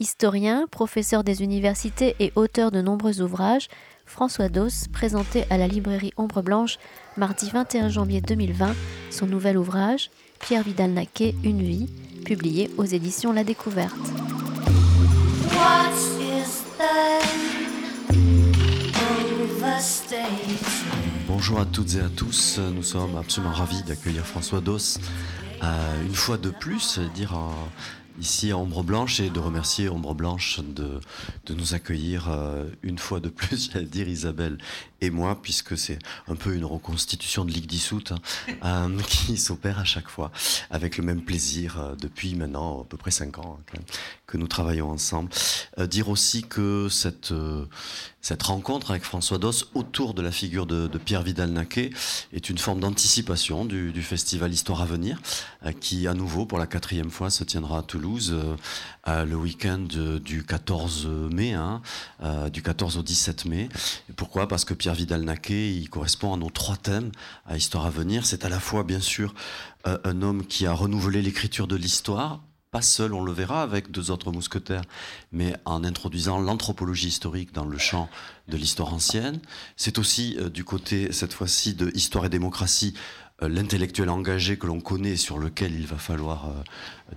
Historien, professeur des universités et auteur de nombreux ouvrages, François Dos présentait à la librairie Ombre Blanche mardi 21 janvier 2020 son nouvel ouvrage Pierre Vidal-Naquet, Une vie, publié aux éditions La Découverte. Bonjour à toutes et à tous, nous sommes absolument ravis d'accueillir François Dos euh, une fois de plus, dire ici à Ombre Blanche et de remercier Ombre Blanche de, nous accueillir euh, une fois de plus, j'allais dire Isabelle et moi, puisque c'est un peu une reconstitution de Ligue dissoute hein, euh, qui s'opère à chaque fois avec le même plaisir euh, depuis maintenant à peu près cinq ans hein, que nous travaillons ensemble. dire aussi que cette, cette rencontre avec François Doss autour de la figure de, Pierre Vidal-Naquet est une forme d'anticipation du, du, festival Histoire à venir qui à nouveau pour la quatrième fois se tiendra à Toulouse euh, le week-end du 14 mai, hein, euh, du 14 au 17 mai. pourquoi? Parce que Pierre Vidal-Naquet, il correspond à nos trois thèmes à Histoire à venir. C'est à la fois, bien sûr, euh, un homme qui a renouvelé l'écriture de l'histoire, pas seul, on le verra, avec deux autres mousquetaires, mais en introduisant l'anthropologie historique dans le champ de l'histoire ancienne. C'est aussi du côté, cette fois-ci, de Histoire et démocratie, euh, l'intellectuel engagé que l'on connaît, sur lequel il va falloir euh,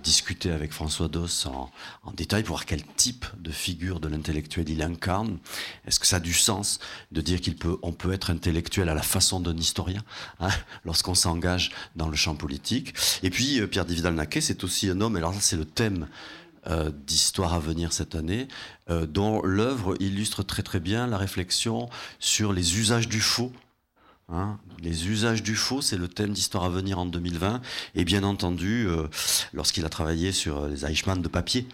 discuter avec François Doss en, détail pour voir quel type de figure de l'intellectuel il incarne. Est-ce que ça a du sens de dire qu'il peut, peut être intellectuel à la façon d'un historien hein, lorsqu'on s'engage dans le champ politique? Et puis euh, Pierre Dividal-Naquet, c'est aussi un homme, alors ça c'est le thème d'histoire à venir cette année, dont l'œuvre illustre très très bien la réflexion sur les usages du faux Hein, les usages du faux, c'est le thème d'Histoire à venir en 2020. Et bien entendu, euh, lorsqu'il a travaillé sur les Eichmann de papier,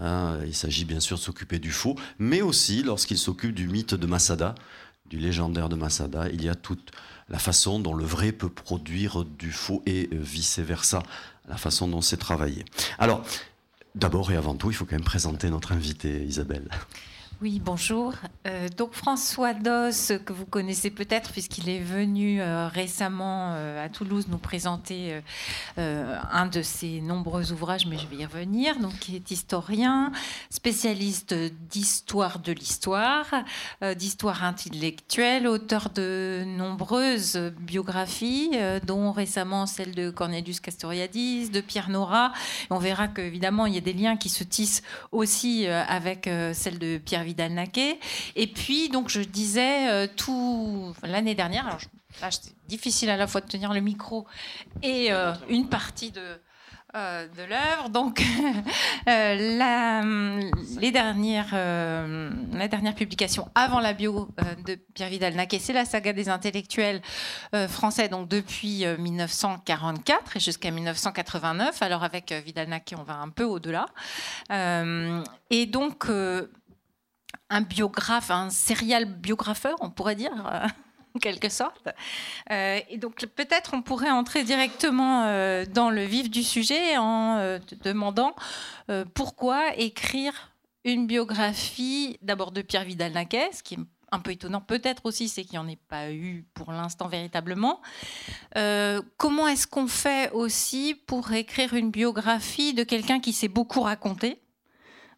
hein, il s'agit bien sûr de s'occuper du faux, mais aussi lorsqu'il s'occupe du mythe de Masada, du légendaire de Masada, il y a toute la façon dont le vrai peut produire du faux et vice-versa, la façon dont c'est travaillé. Alors, d'abord et avant tout, il faut quand même présenter notre invité, Isabelle. Oui, bonjour. Euh, donc François Doss, que vous connaissez peut-être puisqu'il est venu euh, récemment euh, à Toulouse nous présenter un de ses nombreux ouvrages, mais je vais y revenir. Donc, il est historien, spécialiste d'histoire de l'histoire, d'histoire intellectuelle, auteur de nombreuses biographies, dont récemment celle de Cornelius Castoriadis, de Pierre Nora. On verra qu'évidemment, il y a des liens qui se tissent aussi avec celle de Pierre Vidal-Naquet. Et puis, donc, je disais euh, tout l'année dernière. Là, c'est difficile à la fois de tenir le micro et euh, une partie de. Euh, de l'œuvre. Donc, la, les dernières, la dernière publication avant la bio de Pierre Vidal-Naquet, c'est la saga des intellectuels français, donc depuis 1944 et jusqu'à 1989. Alors, avec Vidal-Naquet, on va un peu au-delà. et donc, un biographe, un serial biographeur, on pourrait dire. Euh, en quelque sorte. Euh, et donc peut-être on pourrait entrer directement euh, dans le vif du sujet en demandant pourquoi écrire une biographie d'abord de Pierre Vidal-Naquet, ce qui est un peu étonnant peut-être aussi, c'est qu'il n'y en ait pas eu pour l'instant véritablement. comment est-ce qu'on fait aussi pour écrire une biographie de quelqu'un qui s'est beaucoup raconté?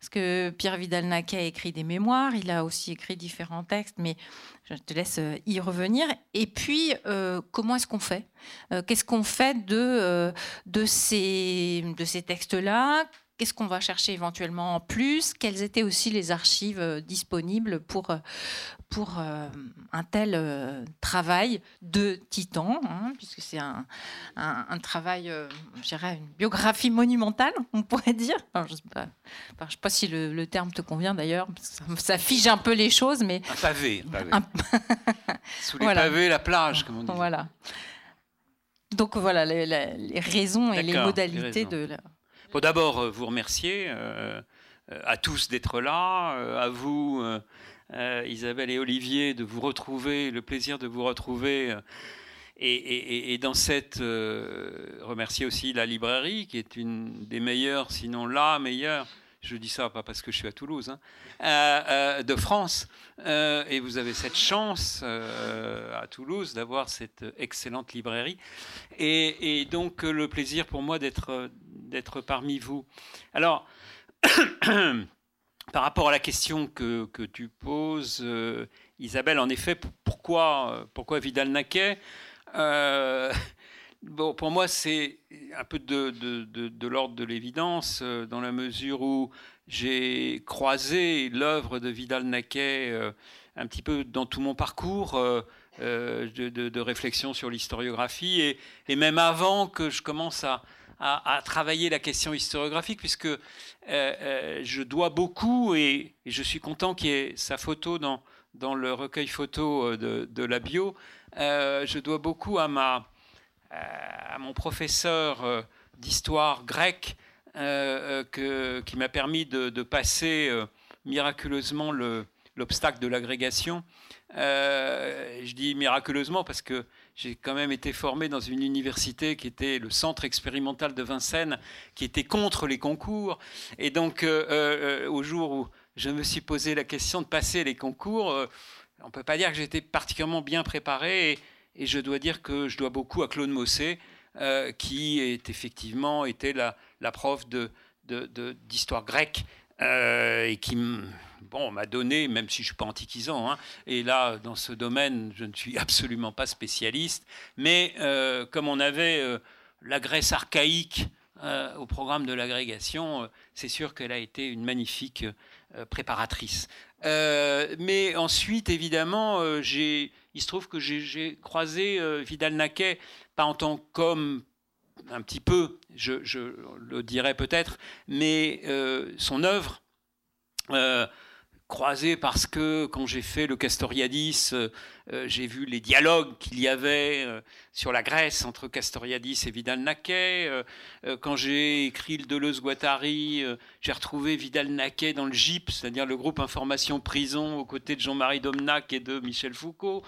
Parce que Pierre Vidal-Naquet a écrit des mémoires, il a aussi écrit différents textes, mais je te laisse euh, y revenir. Et puis, euh, comment est-ce qu'on fait? Euh, Qu'est-ce qu'on fait de, ces, de ces textes-là? Qu'est-ce qu'on va chercher éventuellement en plus? Quelles étaient aussi les archives disponibles pour, pour euh, un tel travail de titan, hein, puisque c'est un, un, travail, je dirais, une biographie monumentale, on pourrait dire. je ne sais, sais, pas si le, terme te convient d'ailleurs, ça, ça, fige un peu les choses, mais... Un pavé. Sous les pavés, la plage, comme on dit. Voilà. Donc voilà les, les raisons et les modalités de... La d'abord euh, vous remercier euh, euh, à tous d'être là, à vous, Isabelle et Olivier, de vous retrouver, le plaisir de vous retrouver. Et, dans cette, remercier aussi la librairie, qui est une des meilleures, sinon la meilleure, je dis ça pas parce que je suis à Toulouse, hein, de France. et vous avez cette chance à Toulouse d'avoir cette excellente librairie. Et, donc le plaisir pour moi d'être parmi vous. Alors, par rapport à la question que, tu poses, euh, Isabelle, en effet, pourquoi, pourquoi Vidal-Naquet bon, Pour moi, c'est un peu de, de l'ordre de l'évidence, dans la mesure où j'ai croisé l'œuvre de Vidal-Naquet un petit peu dans tout mon parcours. Euh, de, réflexion sur l'historiographie, et, même avant que je commence à, travailler la question historiographique, puisque euh, euh, je dois beaucoup, et, je suis content qu'il y ait sa photo dans, dans le recueil photo de, la bio, je dois beaucoup à, ma, à mon professeur d'histoire grecque, qui m'a permis de, passer miraculeusement l'obstacle de l'agrégation. Euh, je dis miraculeusement parce que j'ai quand même été formé dans une université qui était le centre expérimental de Vincennes, qui était contre les concours. Et donc, euh, euh, au jour où je me suis posé la question de passer les concours, on ne peut pas dire que j'étais particulièrement bien préparé. Et, je dois dire que je dois beaucoup à Claude Mossé, qui est effectivement était la, prof d'histoire de, grecque et qui bon, m'a donné, même si je ne suis pas antiquisant, hein, et là, dans ce domaine, je ne suis absolument pas spécialiste, mais euh, comme on avait euh, la Grèce archaïque euh, au programme de l'agrégation, c'est sûr qu'elle a été une magnifique préparatrice. mais ensuite, évidemment, il se trouve que j'ai croisé Vidal-Naquet, pas en tant qu'homme un petit peu, je le dirais peut-être, mais son œuvre, croisé parce que quand j'ai fait le Castoriadis, euh, euh, j'ai vu les dialogues qu'il y avait euh, sur la Grèce entre Castoriadis et Vidal-Naquet. quand j'ai écrit le Deleuze-Guattari, j'ai retrouvé Vidal-Naquet dans le GIP, c'est-à-dire le groupe Information Prison, aux côtés de Jean-Marie Domnac et de Michel Foucault.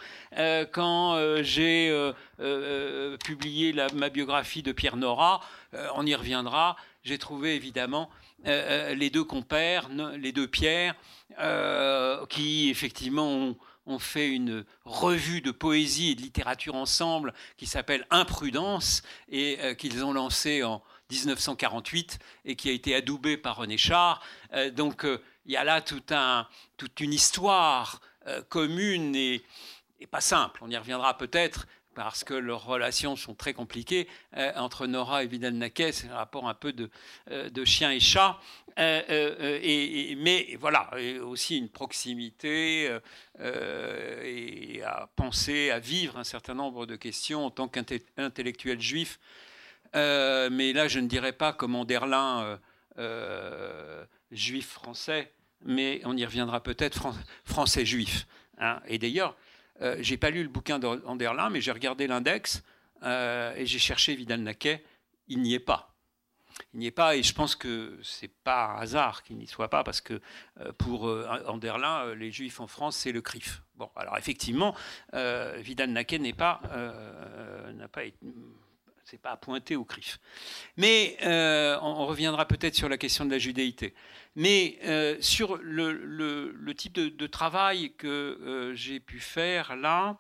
quand j'ai publié ma biographie de Pierre Nora, on y reviendra, j'ai trouvé évidemment les deux compères, les deux Pierres, euh, qui effectivement ont, fait une revue de poésie et de littérature ensemble qui s'appelle Imprudence et euh, qu'ils ont lancé en 1948 et qui a été adoubé par René Char. Euh, donc il y a là toute une histoire commune et, pas simple. On y reviendra peut-être parce que leurs relations sont très compliquées euh, entre Nora et Vidal Naquet, c'est un rapport un peu de, euh, chien et chat, euh, mais voilà, aussi une proximité et à penser, à vivre un certain nombre de questions en tant qu'intellectuel juif. mais là, je ne dirais pas comme Anderlin, juif français, mais on y reviendra peut-être français juif. Hein. Et d'ailleurs, euh, j'ai pas lu le bouquin d'Anderlin, mais j'ai regardé l'index euh, et j'ai cherché Vidal-Naquet. Il n'y est pas. Il n'y est pas, et je pense que c'est pas un hasard qu'il n'y soit pas, parce que euh, pour Anderlin, les Juifs en France, c'est le CRIF. Bon, alors effectivement, Vidal-Naquet n'est pas, n'a pas été pas pointé au CRIF. Mais on, reviendra peut-être sur la question de la judéité. Mais euh, sur le, type de, travail que euh, j'ai pu faire là,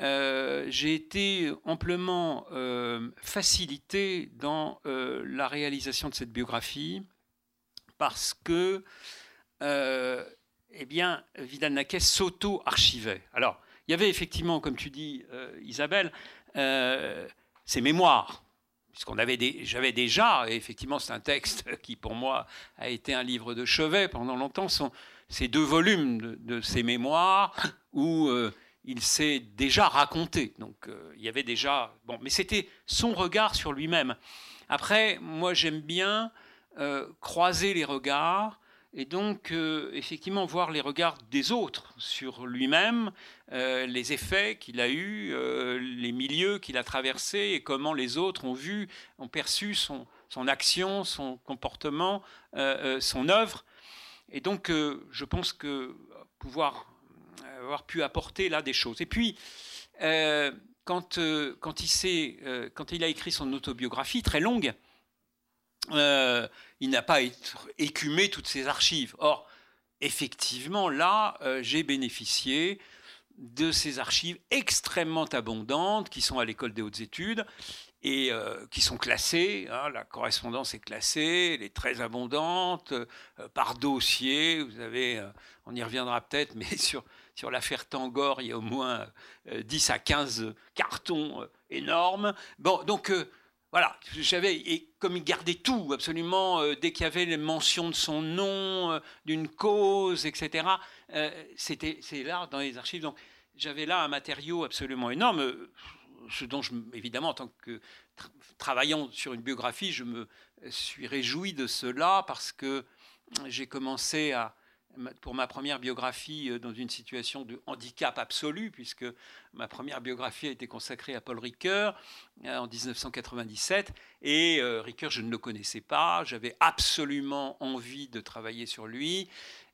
euh, j'ai été amplement facilité dans la réalisation de cette biographie parce que, eh bien, Vidal-Naquet s'auto-archivait. Alors, il y avait effectivement, comme tu dis, Isabelle, ses mémoires puisqu'on avait j'avais déjà, et effectivement c'est un texte qui pour moi a été un livre de chevet pendant longtemps, sont ces deux volumes de, ses mémoires où euh, il s'est déjà raconté. Donc euh, il y avait déjà, bon, mais c'était son regard sur lui-même. Après, moi j'aime bien euh, croiser les regards et donc euh, effectivement voir les regards des autres sur lui-même, euh, les effets qu'il a eus, euh, les milieux qu'il a traversés et comment les autres ont vu, ont perçu son, action, son comportement, son œuvre. Et donc je pense que pouvoir avoir pu apporter là des choses. Et puis quand, quand, il quand il a écrit son autobiographie très longue, euh, il n'a pas écumé toutes ses archives. Or, effectivement, là, euh, j'ai bénéficié de ces archives extrêmement abondantes qui sont à l'école des hautes études et qui sont classées. Hein, la correspondance est classée, elle est très abondante, par dossier. Vous avez, on y reviendra peut-être, mais sur, sur l'affaire Tangor, il y a au moins 10 à 15 cartons énormes. Bon, donc voilà, j'avais, et comme il gardait tout, absolument, euh, dès qu'il y avait les mentions de son nom, euh, d'une cause, etc., euh, c'était, c'est là, dans les archives. Donc, j'avais là un matériau absolument énorme, ce dont, je, évidemment, en tant que travaillant sur une biographie, je me suis réjoui de cela parce que j'ai commencé à, pour ma première biographie euh, dans une situation de handicap absolu, puisque ma première biographie a été consacrée à Paul Ricoeur euh, en 1997. Et euh, Ricoeur, je ne le connaissais pas, j'avais absolument envie de travailler sur lui.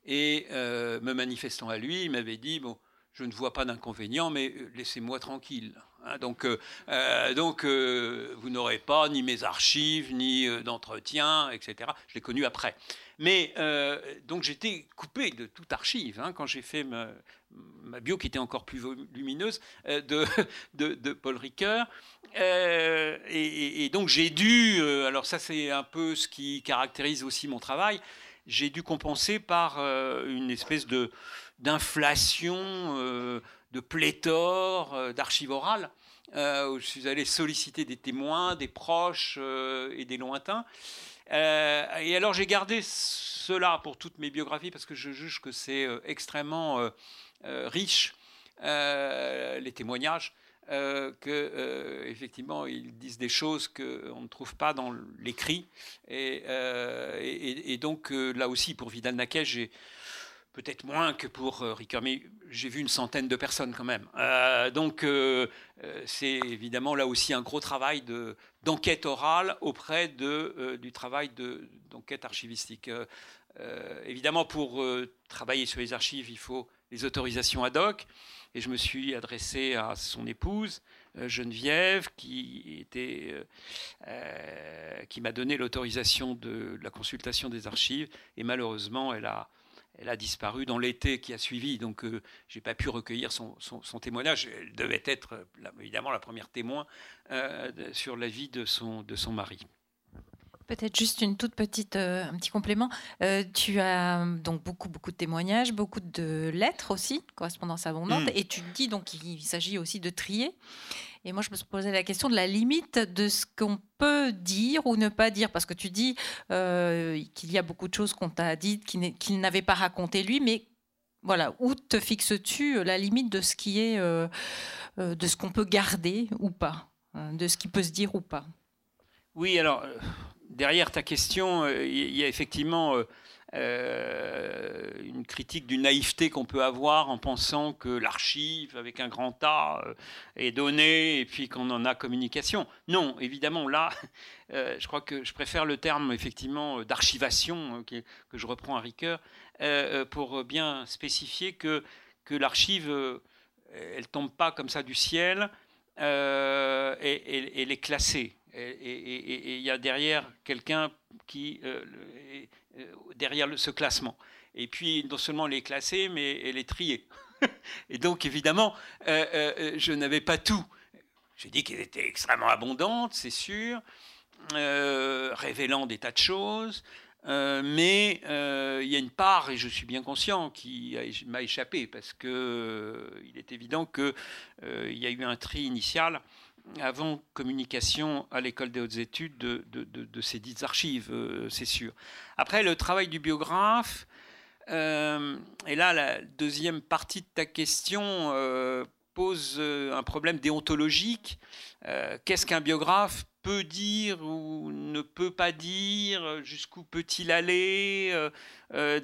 Et me manifestant à lui, il m'avait dit, bon, je ne vois pas d'inconvénient, mais laissez-moi tranquille. Hein. donc, donc vous n'aurez pas ni mes archives, ni d'entretien, etc. Je l'ai connu après. Mais euh, donc j'étais coupé de toute archive hein, quand j'ai fait ma, bio qui était encore plus volumineuse euh, de, de, Paul Ricoeur. Euh, et, donc j'ai dû, alors ça c'est un peu ce qui caractérise aussi mon travail, j'ai dû compenser par une espèce d'inflation, de pléthore d'archives orales. où je suis allé solliciter des témoins, des proches et des lointains. Euh, et alors j'ai gardé cela pour toutes mes biographies parce que je juge que c'est euh, extrêmement euh, riche, les témoignages. effectivement ils disent des choses qu'on ne trouve pas dans l'écrit et, et, donc là aussi pour Vidal Naquet j'ai peut-être moins que pour euh, Ricard, mais j'ai vu une centaine de personnes quand même. Euh, donc euh, c'est évidemment là aussi un gros travail de, d'enquête orale auprès de, du travail de, d'enquête archivistique. évidemment, pour travailler sur les archives, il faut les autorisations ad hoc, et je me suis adressé à son épouse. Geneviève, qui, était, qui m'a donné l'autorisation de la consultation des archives, et malheureusement, elle a, elle a disparu dans l'été qui a suivi, donc euh, je n'ai pas pu recueillir son, témoignage. Elle devait être évidemment la première témoin euh, sur la vie de son mari. Peut-être juste une toute petite, euh, un petit complément. tu as donc beaucoup, beaucoup de témoignages, beaucoup de lettres aussi, correspondance abondante, mm. et tu dis donc qu'il s'agit aussi de trier. Et moi, je me posais la question de la limite de ce qu'on peut dire ou ne pas dire, parce que tu dis euh, qu'il y a beaucoup de choses qu'on t'a dites qu'il n'avait pas raconté lui, mais voilà, où te fixes-tu euh, la limite de ce qui est, euh, de ce qu'on peut garder ou pas, de ce qui peut se dire ou pas? Oui, alors derrière ta question, il y a effectivement euh, une critique du naïveté qu'on peut avoir en pensant que l'archive avec un grand A euh, est donnée et puis qu'on en a communication. Non, évidemment, là, euh, je crois que je préfère le terme effectivement d'archivation que je reprends à Ricoeur pour bien spécifier que, que l'archive, elle tombe pas comme ça du ciel et, elle est classée. Et il y a derrière quelqu'un qui euh, derrière ce classement. Et puis, non seulement elle est classée, mais elle est triée. et donc, évidemment, euh, euh, je n'avais pas tout. J'ai dit qu'elle était extrêmement abondante, c'est sûr, révélant des tas de choses. mais il y a une part, et je suis bien conscient, qui m'a échappé, parce qu'il il est évident qu'il y a eu un tri initial avant communication à l'école des hautes études de, ces dites archives, euh, c'est sûr. Après, le travail du biographe, euh, et là, la deuxième partie de ta question euh, pose un problème déontologique. Qu'est-ce qu'un biographe peut dire ou ne peut pas dire? Jusqu'où peut-il aller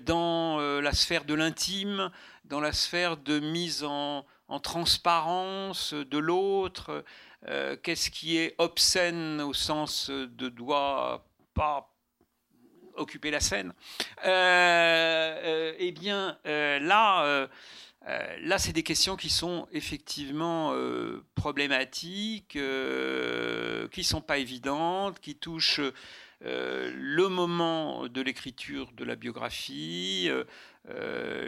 dans la sphère de l'intime, dans la sphère de mise en transparence de l'autre? Euh, qu'est-ce qui est obscène au sens de doit pas occuper la scène euh, euh, Eh bien, là, là c'est des questions qui sont effectivement problématiques, qui sont pas évidentes, qui touchent le moment de l'écriture de la biographie,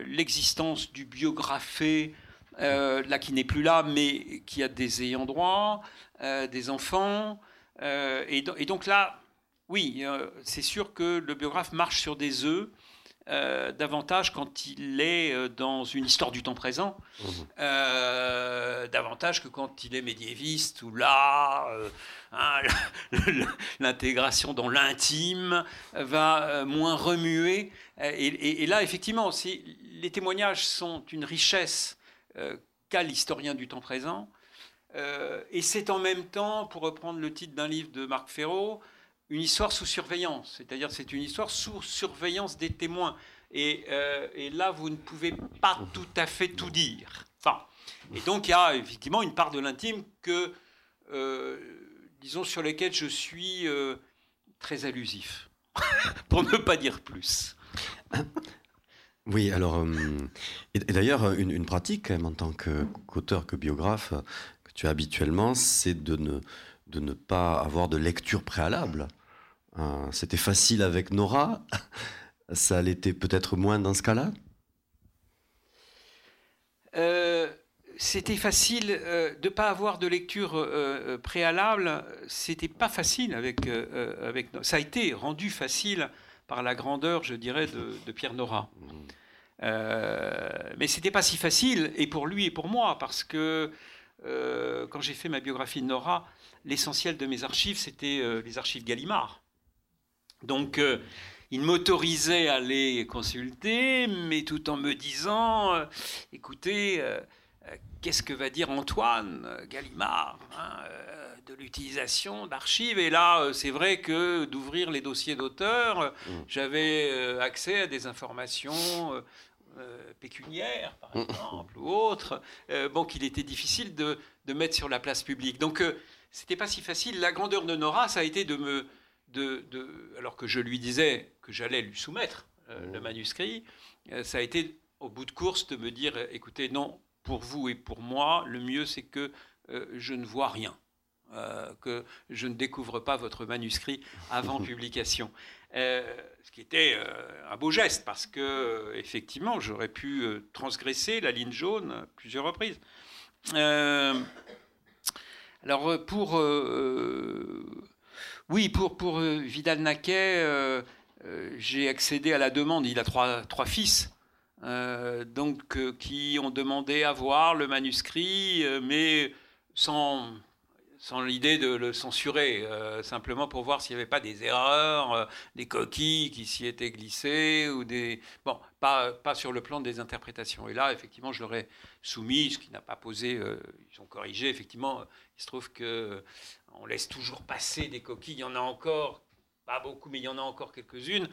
l'existence du biographé euh, là qui n'est plus là, mais qui a des ayants droit, euh, des enfants, et, donc là, oui, c'est sûr que le biographe marche sur des œufs. davantage quand il est dans une histoire du temps présent, mmh. davantage que quand il est médiéviste, où là, hein, l'intégration dans l'intime va moins remuer. Et, et là, effectivement, les témoignages sont une richesse qu'a l'historien du temps présent. Euh, et c'est en même temps, pour reprendre le titre d'un livre de Marc Ferraud, une histoire sous surveillance. C'est-à-dire c'est une histoire sous surveillance des témoins. Et, euh, là, vous ne pouvez pas tout à fait tout dire. Enfin, et donc il y a effectivement une part de l'intime que, euh, disons, sur lesquelles je suis très allusif, pour ne pas dire plus. Oui, alors, euh, et, d'ailleurs, une, pratique, en tant qu'auteur, que biographe, que tu as habituellement, c'est de ne, de ne pas avoir de lecture préalable. Euh, c'était facile avec Nora, ça l'était peut-être moins dans ce cas-là? Euh, C'était facile de ne pas avoir de lecture préalable, c'était pas facile avec, avec. Ça a été rendu facile par la grandeur, je dirais, de, Pierre Nora. Mmh. Euh, mais c'était pas si facile, et pour lui et pour moi, parce que euh, quand j'ai fait ma biographie de Nora, l'essentiel de mes archives, c'était euh, les archives Gallimard. Donc, il m'autorisait à les consulter, mais tout en me disant, écoutez, qu'est-ce que va dire Antoine Gallimard hein, de l'utilisation d'archives? Et là, c'est vrai que d'ouvrir les dossiers d'auteurs, mmh. j'avais accès à des informations euh, pécuniaire, par exemple, ou autre, euh, bon, qu'il était difficile de, de, mettre sur la place publique. Donc, euh, c'était pas si facile. La grandeur de Nora, ça a été de me. De, de, alors que je lui disais que j'allais lui soumettre le mm. manuscrit, ça a été au bout de course de me dire écoutez, non, pour vous et pour moi, le mieux c'est que je ne vois rien. que je ne découvre pas votre manuscrit avant publication. Euh, ce qui était euh, un beau geste parce que euh, effectivement j'aurais pu transgresser la ligne jaune plusieurs reprises. alors pour oui pour pour Vidal Naquet j'ai accédé à la demande. Il a trois trois fils. donc qui ont demandé à voir le manuscrit, mais sans sans l'idée de le censurer, euh, simplement pour voir s'il n'y avait pas des erreurs, euh, des coquilles qui s'y étaient glissées, ou des... Bon, pas, pas sur le plan des interprétations. Et là, effectivement, je leur ai soumis, ce qui n'a pas posé... Euh, ils ont corrigé, effectivement, il se trouve que on laisse toujours passer des coquilles, il y en a encore... Pas beaucoup, mais il y en a encore quelques-unes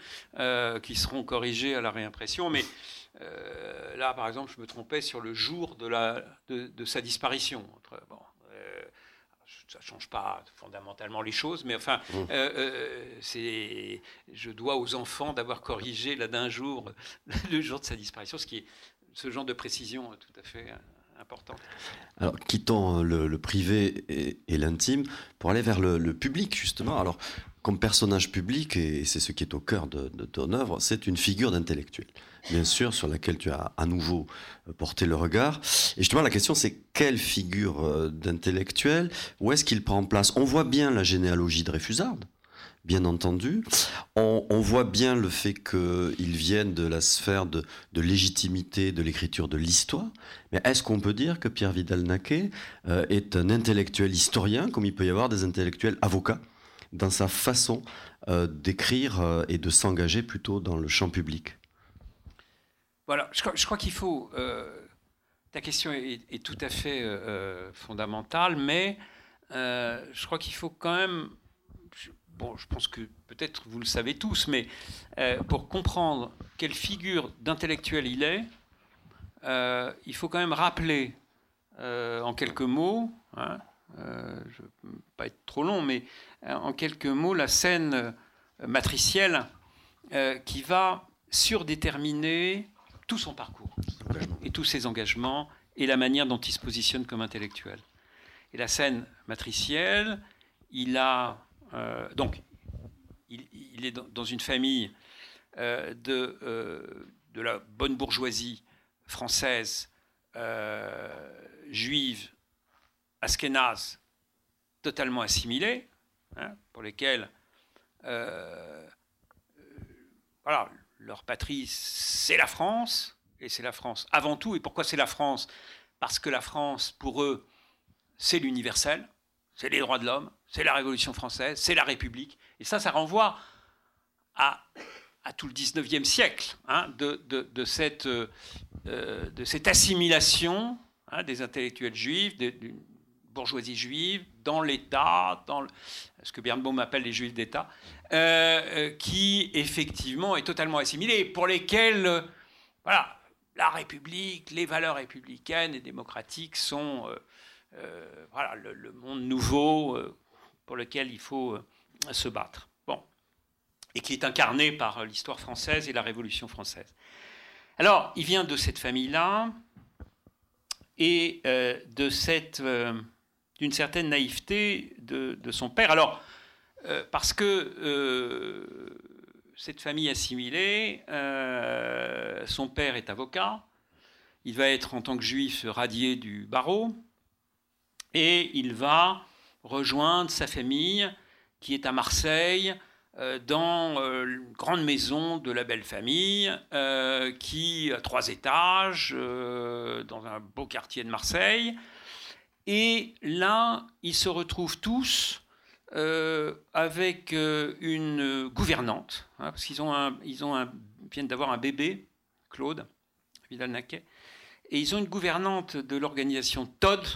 qui seront corrigées à la réimpression. Mais là, par exemple, je me trompais sur le jour de, la, de, de sa disparition. Bon, ça change pas fondamentalement les choses, mais enfin, mmh. euh, euh, c'est, je dois aux enfants d'avoir corrigé là d'un jour le jour de sa disparition, ce qui est ce genre de précision tout à fait euh, important. Alors, quittons le, privé et, l'intime pour aller vers le, public, justement. Alors, comme personnage public, et c'est ce qui est au cœur de, ton œuvre, c'est une figure d'intellectuel bien sûr, sur laquelle tu as à nouveau euh, porté le regard. Et justement, la question, c'est quelle figure euh, d'intellectuel Où est-ce qu'il prend place? On voit bien la généalogie de Réfusard, bien entendu. On, voit bien le fait qu'il vienne de la sphère de, légitimité de l'écriture de l'histoire. Mais est-ce qu'on peut dire que Pierre Vidal-Naquet euh, est un intellectuel historien, comme il peut y avoir des intellectuels avocats, dans sa façon d'écrire et de s'engager plutôt dans le champ public voilà, je, crois, qu'il faut. Euh, ta question est, tout à fait euh, euh, fondamentale, mais je crois qu'il faut quand même. bon, je pense que peut-être vous le savez tous, mais pour comprendre quelle figure d'intellectuel il est, il faut quand même rappeler en quelques mots, hein, je ne veux pas être trop long, mais en quelques mots, la scène matricielle qui va surdéterminer tout son parcours et tous ses engagements et la manière dont il se positionne comme intellectuel. Et la scène matricielle, il a euh, donc il, est dans une famille euh, de, euh, de la bonne bourgeoisie française, juive, askénaze, totalement assimilée. hein, pour lesquels euh, voilà, leur patrie, c'est la France, et c'est la France avant tout. Et pourquoi c'est la France? Parce que la France, pour eux, c'est l'universel, c'est les droits de l'homme, c'est la Révolution française, c'est la République. Et ça, ça renvoie à, à tout le 19e siècle, hein, de, de, cette, euh, de cette assimilation hein, des intellectuels juifs, bourgeoisie juive, dans l'État, dans ce que Bernbaum appelle les juifs d'État, euh, euh, qui effectivement est totalement assimilé, pour lesquels voilà, la République, les valeurs républicaines et démocratiques sont voilà, le, le, monde nouveau pour lequel il faut se battre. Bon. Et qui est incarné par l'histoire française et la Révolution française. Alors, il vient de cette famille-là et euh, de cette, euh, d'une certaine naïveté de, son père. Alors, euh, parce que cette famille assimilée, son père est avocat, il va être en tant que juif radié du barreau, et il va rejoindre sa famille qui est à Marseille, euh, dans euh, une grande maison de la belle famille, euh, qui a trois étages, dans un beau quartier de Marseille. Et là, ils se retrouvent tous avec une gouvernante, hein, parce qu'ils ont ils ont viennent d'avoir un bébé, Claude Vidal-Naquet, et ils ont une gouvernante de l'organisation Todd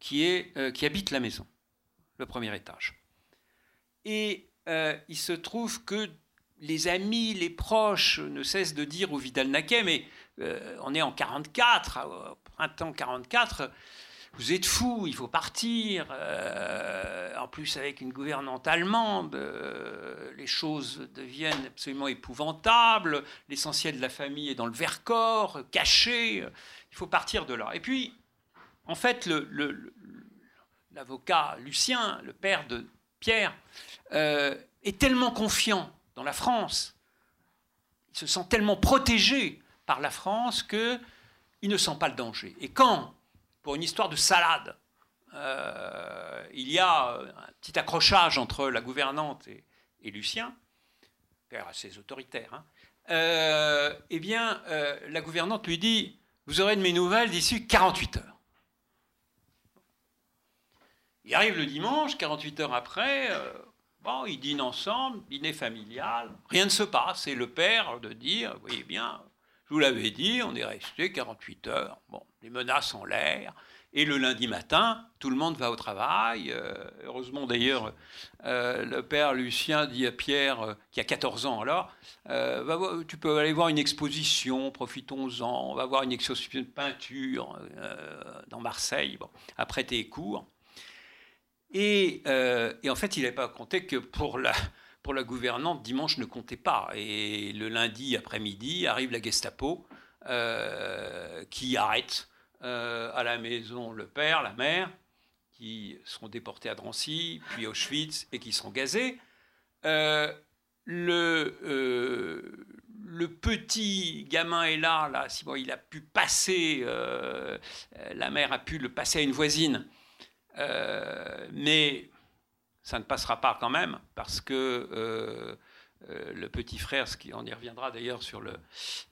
qui, est, qui habite la maison, le premier étage. Et euh, il se trouve que les amis, les proches ne cessent de dire au Vidal-Naquet, mais euh, on est en 44, au printemps 44, vous êtes fou, il faut partir. Euh, en plus, avec une gouvernante allemande, les choses deviennent absolument épouvantables. L'essentiel de la famille est dans le Vercors, caché. Il faut partir de là. Et puis, en fait, l'avocat Lucien, le père de Pierre, euh, est tellement confiant dans la France, il se sent tellement protégé par la France qu'il ne sent pas le danger. Et quand, pour une histoire de salade, euh, il y a un petit accrochage entre la gouvernante et, Lucien, père assez autoritaire, hein, euh, eh bien, la gouvernante lui dit Vous aurez de mes nouvelles d'ici 48 heures. Il arrive le dimanche, 48 heures après, Bon, ils dînent ensemble, dîner familial, rien ne se passe. Et le père de dire, vous voyez bien, je vous l'avais dit, on est resté 48 heures. Bon, les menaces en l'air. Et le lundi matin, tout le monde va au travail. Euh, heureusement d'ailleurs, euh, le père Lucien dit à Pierre, euh, qui a 14 ans alors, tu peux aller voir une exposition, profitons-en, on va voir une exposition de peinture dans Marseille, bon, après tes cours. Et, en fait, il n'avait pas compté que pour la, pour la gouvernante, dimanche ne comptait pas. Et le lundi après-midi arrive la Gestapo qui arrête euh, à la maison le père, la mère, qui seront déportés à Drancy, puis Auschwitz, et qui seront gazés. le, le petit gamin est là, là si bon, il a pu passer, la mère a pu le passer à une voisine euh, mais ça ne passera pas quand même, parce que euh, euh, le petit frère, ce qui, on y reviendra d'ailleurs sur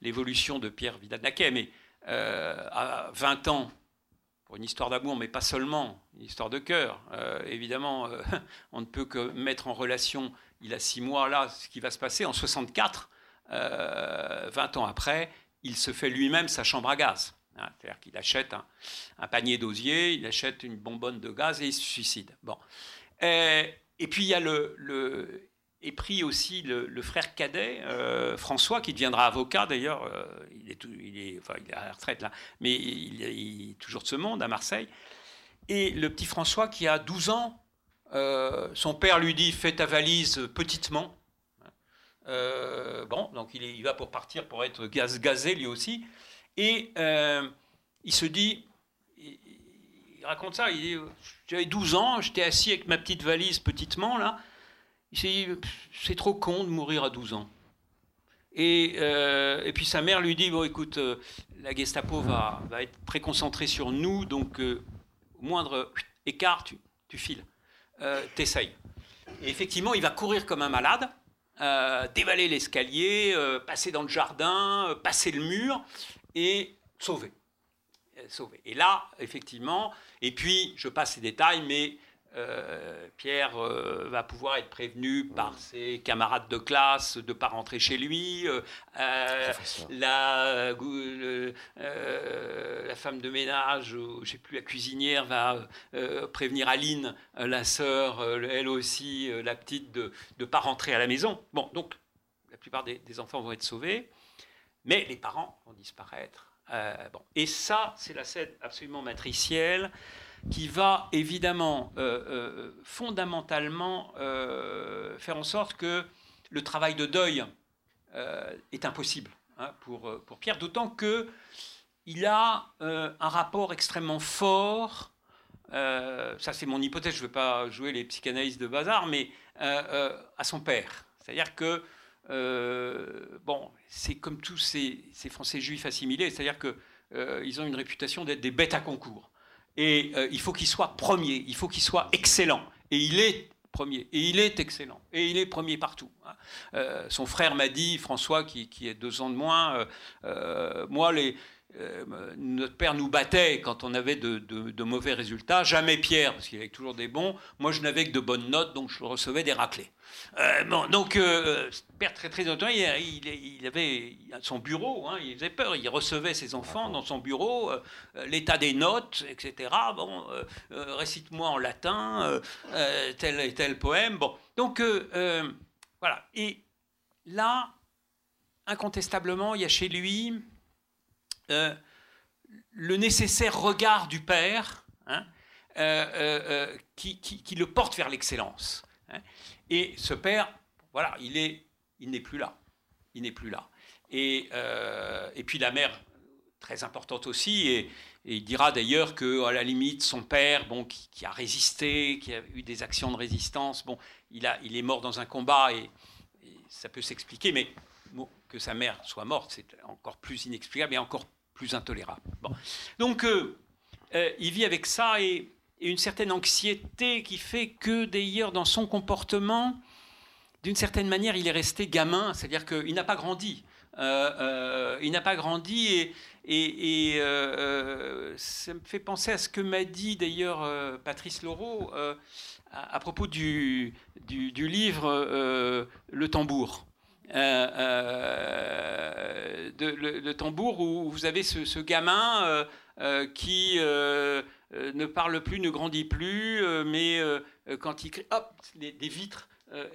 l'évolution de Pierre Vidal-Naquet, mais à 20 ans, pour une histoire d'amour, mais pas seulement, une histoire de cœur, évidemment, on ne peut que mettre en relation, il a six mois là, ce qui va se passer en 64, 20 ans après, il se fait lui-même sa chambre à gaz. Hein, c'est-à-dire qu'il achète un, panier d'osier, il achète une bonbonne de gaz et il se suicide. Bon. Euh, et, puis il y a le, est pris aussi le, frère cadet, euh, François, qui deviendra avocat d'ailleurs, euh, il, est, est, enfin, il est à la retraite là, mais il, est toujours de ce monde à Marseille. Et le petit François qui a 12 ans, son père lui dit Fais ta valise petitement. bon, donc il, il, va pour partir pour être gaz, gazé lui aussi. Et euh, il se dit, il, raconte ça, il dit, j'avais 12 ans, j'étais assis avec ma petite valise petitement, là. Il s'est dit, c'est trop con de mourir à 12 ans. Et, euh, et, puis sa mère lui dit, bon écoute, euh, la Gestapo va, va, être très concentrée sur nous, donc au moindre écart, tu, tu files, t'essayes. effectivement, il va courir comme un malade, dévaler l'escalier, passer dans le jardin, passer le mur et sauver. sauver. Et là, effectivement, et puis je passe les détails, mais euh, Pierre euh, va pouvoir être prévenu par ses camarades de classe de ne pas rentrer chez lui. Euh, la, la, femme de ménage, je sais plus, la cuisinière va prévenir Aline, la sœur, elle aussi, la petite, de ne pas rentrer à la maison. Bon, donc la plupart des, des, enfants vont être sauvés, mais les parents vont disparaître. bon. Et ça, c'est la scène absolument matricielle qui va évidemment euh, euh, fondamentalement euh, faire en sorte que le travail de deuil est impossible hein, pour, Pierre, d'autant que il a un rapport extrêmement fort. ça, c'est mon hypothèse. Je ne veux pas jouer les psychanalystes de bazar, mais à son père. C'est-à-dire que bon, c'est comme tous ces, ces, Français juifs assimilés, c'est-à-dire qu'ils ont une réputation d'être des bêtes à concours. Et euh, il faut qu'il soit premier, il faut qu'il soit excellent. Et il est premier, et il est excellent, et il est premier partout. Hein. Euh, son frère m'a dit, François, qui, est deux ans de moins, euh, moi, les, notre père nous battait quand on avait de, mauvais résultats. Jamais Pierre, parce qu'il avait toujours des bons. Moi, je n'avais que de bonnes notes, donc je recevais des raclés. Euh, bon, donc, euh, père très très autonome, il, il, avait son bureau, hein, il faisait peur. Il recevait ses enfants dans son bureau, l'état des notes, etc. Bon, récite-moi en latin tel et tel poème. Bon, donc voilà. Et là, incontestablement, il y a chez lui euh, le nécessaire regard du Père hein, euh, euh, qui, le porte vers l'excellence. Hein. Et ce Père, voilà, il il n'est plus là. Il n'est plus là. Et, et puis la mère, très importante aussi, et, il dira d'ailleurs que à la limite son père, bon, qui, a résisté, qui a eu des actions de résistance, bon, il, a, il est mort dans un combat et, ça peut s'expliquer, mais que sa mère soit morte, c'est encore plus inexplicable et encore plus intolérable. Bon. Donc, euh, euh, il vit avec ça et, une certaine anxiété qui fait que, d'ailleurs, dans son comportement, d'une certaine manière, il est resté gamin, c'est-à-dire qu'il n'a pas grandi. Euh, il n'a pas grandi et, ça me fait penser à ce que m'a dit d'ailleurs Patrice Laureau à, propos du livre Le tambour. Euh, euh, de, le, tambour où vous avez ce, gamin euh, qui ne parle plus, ne grandit plus, mais quand il crie, hop, des vitres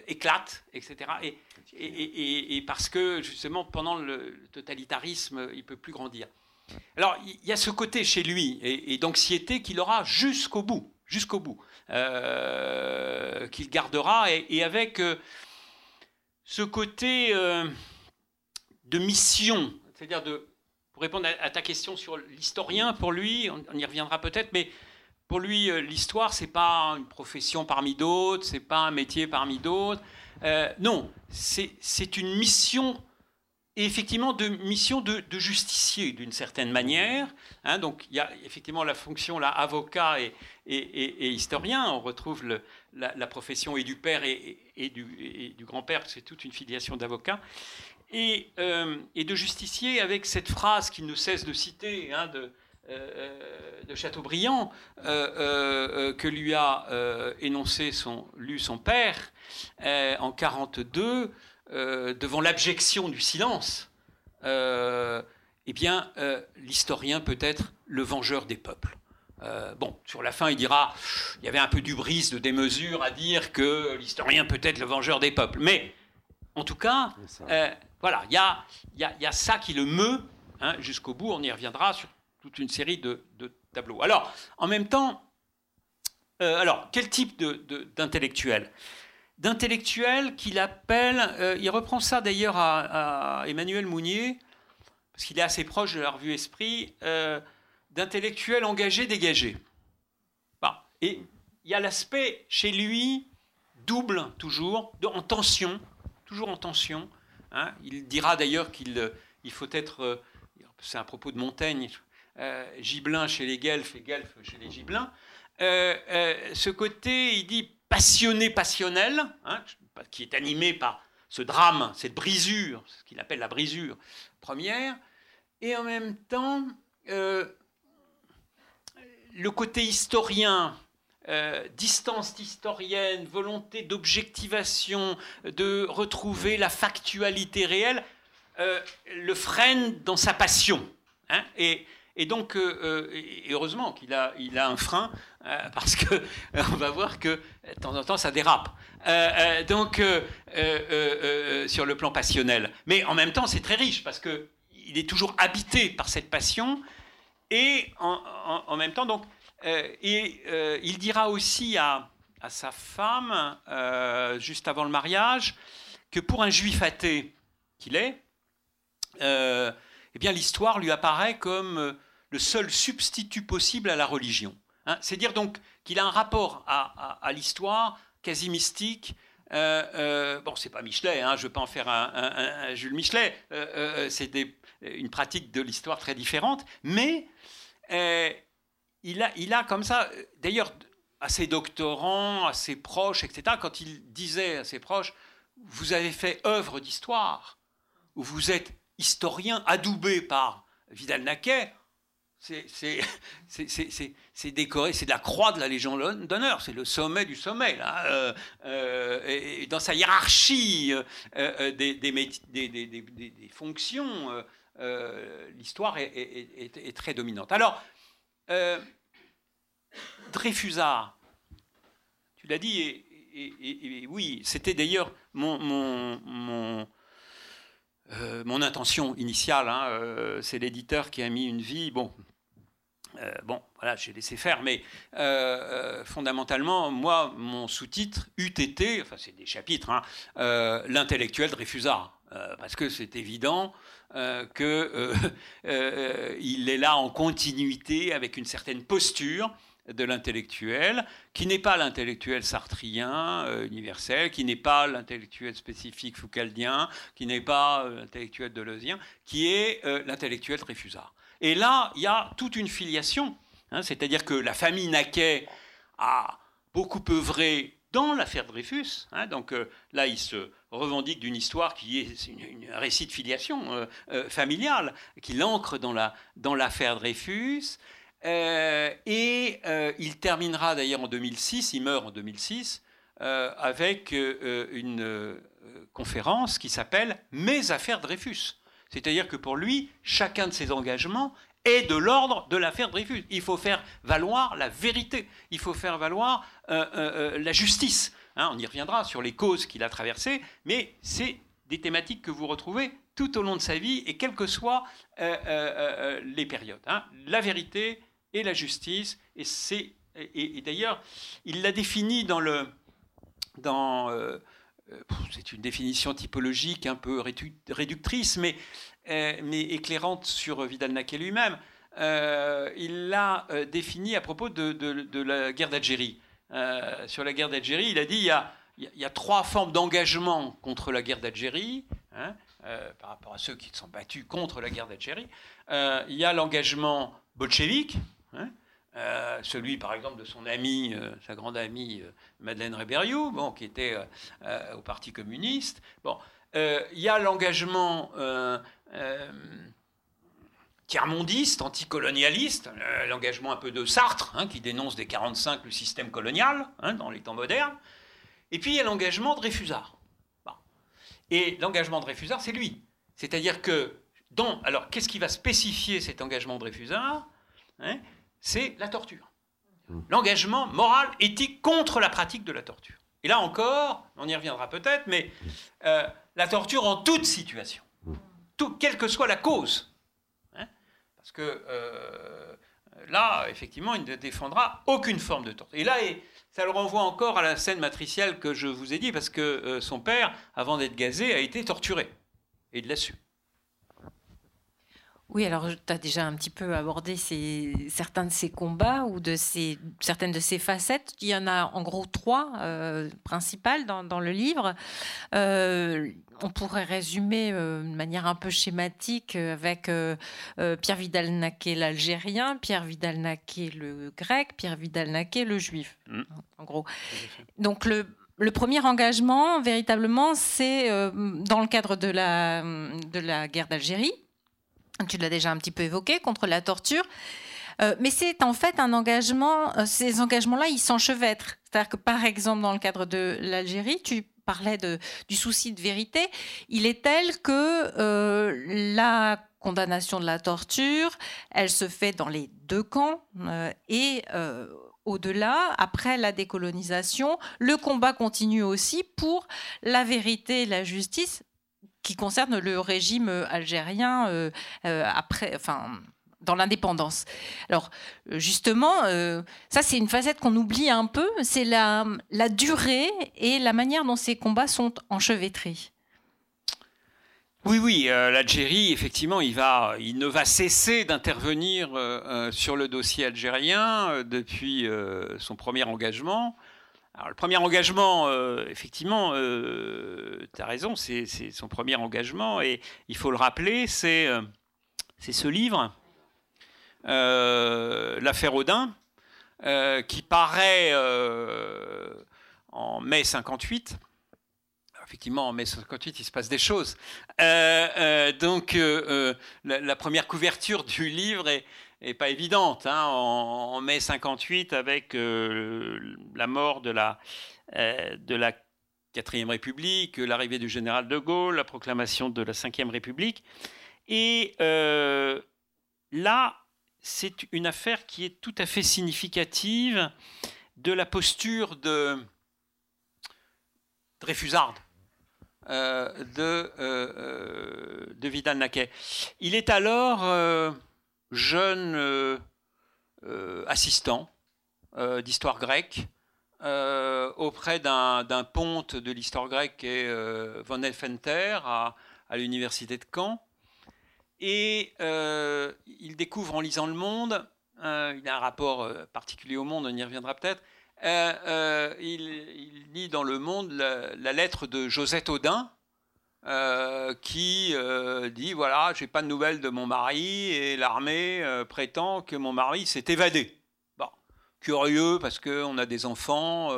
éclatent, etc. Et, et, parce que justement, pendant le totalitarisme, il peut plus grandir. Alors, il y a ce côté chez lui et, d'anxiété qu'il aura jusqu'au bout, jusqu'au bout, qu'il gardera et, avec ce côté euh, de mission, c'est-à-dire de, pour répondre à, ta question sur l'historien, pour lui, on, y reviendra peut-être, mais pour lui, euh, l'histoire, c'est pas une profession parmi d'autres, c'est pas un métier parmi d'autres. Euh, non, c'est une mission et effectivement de mission de, justicier d'une certaine manière. Hein. donc il y a effectivement la fonction là, avocat et, et, historien. On retrouve le, la, profession et du père et, du, grand-père, c'est toute une filiation d'avocat. Et, euh, de justicier avec cette phrase qu'il ne cesse de citer hein, de, euh, de Chateaubriand, euh, que lui a énoncé son, lu son père en 42. Euh, devant l'abjection du silence, euh, eh bien, euh, l'historien peut être le vengeur des peuples. Bon, sur la fin, il dira, il y avait un peu du brise de démesure à dire que l'historien peut être le vengeur des peuples. Mais, en tout cas, voilà, il y a, y a, ça qui le meut hein, jusqu'au bout. On y reviendra sur toute une série de, tableaux. Alors, en même temps, alors, quel type d'intellectuel? D'intellectuel qu'il appelle, euh, il reprend ça d'ailleurs à, Emmanuel Mounier, parce qu'il est assez proche de la revue Esprit, euh, d'intellectuel engagé, dégagé. Et il y a l'aspect chez lui double, toujours, en tension, toujours en tension. Hein. Il dira d'ailleurs qu'il euh, il faut être, c'est un propos de Montaigne, gibelin chez les guelfes et guelfes chez les gibelins. ce côté, il dit passionné passionnel, hein, qui est animé par ce drame, cette brisure, ce qu'il appelle la brisure première, et en même temps euh, le côté historien, euh, distance historienne, volonté d'objectivation, de retrouver la factualité réelle, euh, le freine dans sa passion. Hein, et, donc, heureusement qu'il a, il a un frein, parce que on va voir que de temps en temps ça dérape. donc, sur le plan passionnel. Mais en même temps, c'est très riche parce que il est toujours habité par cette passion et en, même temps, donc, euh, euh, il dira aussi à, sa femme, euh, juste avant le mariage, que pour un juif athée qu'il est, eh bien l'histoire lui apparaît comme le seul substitut possible à la religion. Hein. C'est dire donc qu'il a un rapport à, l'histoire quasi mystique. bon, c'est pas Michelet, hein, je ne veux pas en faire un, Jules Michelet. c'est une pratique de l'histoire très différente, mais euh, il, a, il a comme ça, d'ailleurs, à ses doctorants, à ses proches, etc., quand il disait à ses proches, vous avez fait œuvre d'histoire, ou vous êtes historien adoubé par Vidal-Naquet, c'est décoré, c'est de la croix de la Légion d'honneur, c'est le sommet du sommet. Là, euh, euh, et dans sa hiérarchie des, fonctions, euh, l'histoire est, très dominante. Alors, euh, Dreyfusard, tu l'as dit, et, oui, c'était d'ailleurs mon, euh, intention initiale. Hein, c'est l'éditeur qui a mis une vie. Bon, bon, voilà, j'ai laissé faire, mais fondamentalement, moi, mon sous-titre eût été, enfin, c'est des chapitres, hein, l'intellectuel Dreyfusard, parce que c'est évident euh, qu'il euh, euh, est là en continuité avec une certaine posture de l'intellectuel, qui n'est pas l'intellectuel sartrien universel, qui n'est pas l'intellectuel spécifique foucaldien, qui n'est pas l'intellectuel deleuzien, qui est l'intellectuel Dreyfusard. Et là, il y a toute une filiation, hein, c'est-à-dire que la famille Naquet a beaucoup œuvré dans l'affaire Dreyfus. Hein, donc là, il se revendique d'une histoire qui est un récit de filiation euh, euh, familiale, qui l'ancre dans l'affaire dans Dreyfus. et il terminera d'ailleurs en 2006, il meurt en 2006, avec une conférence qui s'appelle Mes affaires Dreyfus. C'est-à-dire que pour lui, chacun de ses engagements est de l'ordre de l'affaire Dreyfus. Il faut faire valoir la vérité, il faut faire valoir euh, euh, euh, la justice. Hein, on y reviendra sur les causes qu'il a traversées, mais c'est des thématiques que vous retrouvez tout au long de sa vie et quelles que soient les périodes. Hein. La vérité et la justice, et c'est et, d'ailleurs il l'a défini dans le dans c'est une définition typologique un peu réductrice, mais euh, mais éclairante sur Vidal-Naquet lui-même. Euh, il l'a euh, défini à propos de, la guerre d'Algérie. Sur la guerre d'Algérie, il a dit il y a, trois formes d'engagement contre la guerre d'Algérie, hein, par rapport à ceux qui se sont battus contre la guerre d'Algérie. il y a l'engagement bolchevique, hein, celui par exemple de son amie, sa grande amie Madeleine Rébériou, bon, qui était au Parti communiste. Bon, il y a l'engagement euh, tiers-mondiste, anticolonialiste, l'engagement un peu de Sartre, hein, qui dénonce dès 1945 le système colonial hein, dans les temps modernes. Et puis il y a l'engagement de Réfusard. Et l'engagement de Réfusard, c'est lui. C'est-à-dire que, dans, alors qu'est-ce qui va spécifier cet engagement de Réfusard hein, C'est la torture. Mmh. L'engagement moral, éthique contre la pratique de la torture. Et là encore, on y reviendra peut-être, mais euh, la torture en toute situation quelle que soit la cause. Parce que euh, là, effectivement, il ne défendra aucune forme de torture. Et là, ça le renvoie encore à la scène matricielle que je vous ai dit, parce que euh, son père, avant d'être gazé, a été torturé. Et il l'a su. Oui, alors tu as déjà un petit peu abordé certains de ces combats ou de ces, certaines de ces facettes. Il y en a en gros trois euh, principales dans, le livre. On pourrait résumer de manière un peu schématique avec Pierre Vidal-Naquet l'Algérien, Pierre Vidal-Naquet le Grec, Pierre Vidal-Naquet le Juif, mm. en gros. Donc le le premier engagement, véritablement, c'est dans le cadre de la, de la guerre d'Algérie. Tu l'as déjà un petit peu évoqué, contre la torture. Euh, mais c'est en fait un engagement, euh, ces engagements-là, ils s'enchevêtrent. C'est-à-dire que par exemple, dans le cadre de l'Algérie, tu parlais de, du souci de vérité, il est tel que euh, la condamnation de la torture, elle se fait dans les deux camps et au-delà, après la décolonisation, le combat continue aussi pour la vérité et la justice qui concerne le régime algérien après, enfin, dans l'indépendance. Alors justement, euh, ça c'est une facette qu'on oublie un peu, c'est la, durée et la manière dont ces combats sont enchevêtrés. Oui, oui, euh, l'Algérie, effectivement, il, ne va cesser d'intervenir euh, sur le dossier algérien depuis son premier engagement. Alors, le premier engagement, effectivement, tu as raison, c'est son premier engagement, et il faut le rappeler, c'est ce livre euh, l'affaire Audin, euh, qui paraît euh, en mai 58 effectivement, en mai 58, il se passe des choses. donc, la, première couverture du livre est, pas évidente. Hein, en, mai 58, avec la mort de la, de la 4 République, l'arrivée du général de Gaulle, la proclamation de la 5e République. Et là, c'est une affaire qui est tout à fait significative de la posture de Dreyfusard, euh, de, euh, euh, Vidal-Naquet. Il est alors jeune assistant d'histoire grecque auprès d'un ponte de l'histoire grecque qui est Von Elfenter à l'université de Caen. Et euh, il découvre en lisant Le Monde, euh, il a un rapport euh, particulier au Monde, on y reviendra peut-être, il, lit dans Le Monde la, lettre de Josette Audin, qui dit voilà, j'ai pas de nouvelles de mon mari et l'armée prétend que mon mari s'est évadé. Bon, curieux parce qu'on a des enfants,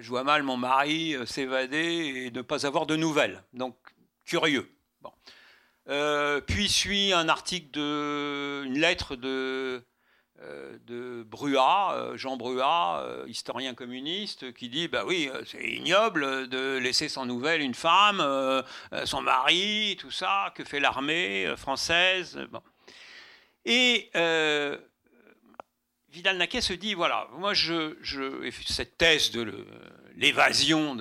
je vois mal mon mari s'évader et ne pas avoir de nouvelles. Donc, curieux. Bon. Euh, puis suit un article de, une lettre de, euh, de Bruat, euh, Jean Bruat, historien communiste, qui dit bah oui, c'est ignoble de laisser sans nouvelles une femme, son mari, tout ça, que fait l'armée française. Et Vidal-Naquet se dit voilà, moi je, je cette thèse de l'évasion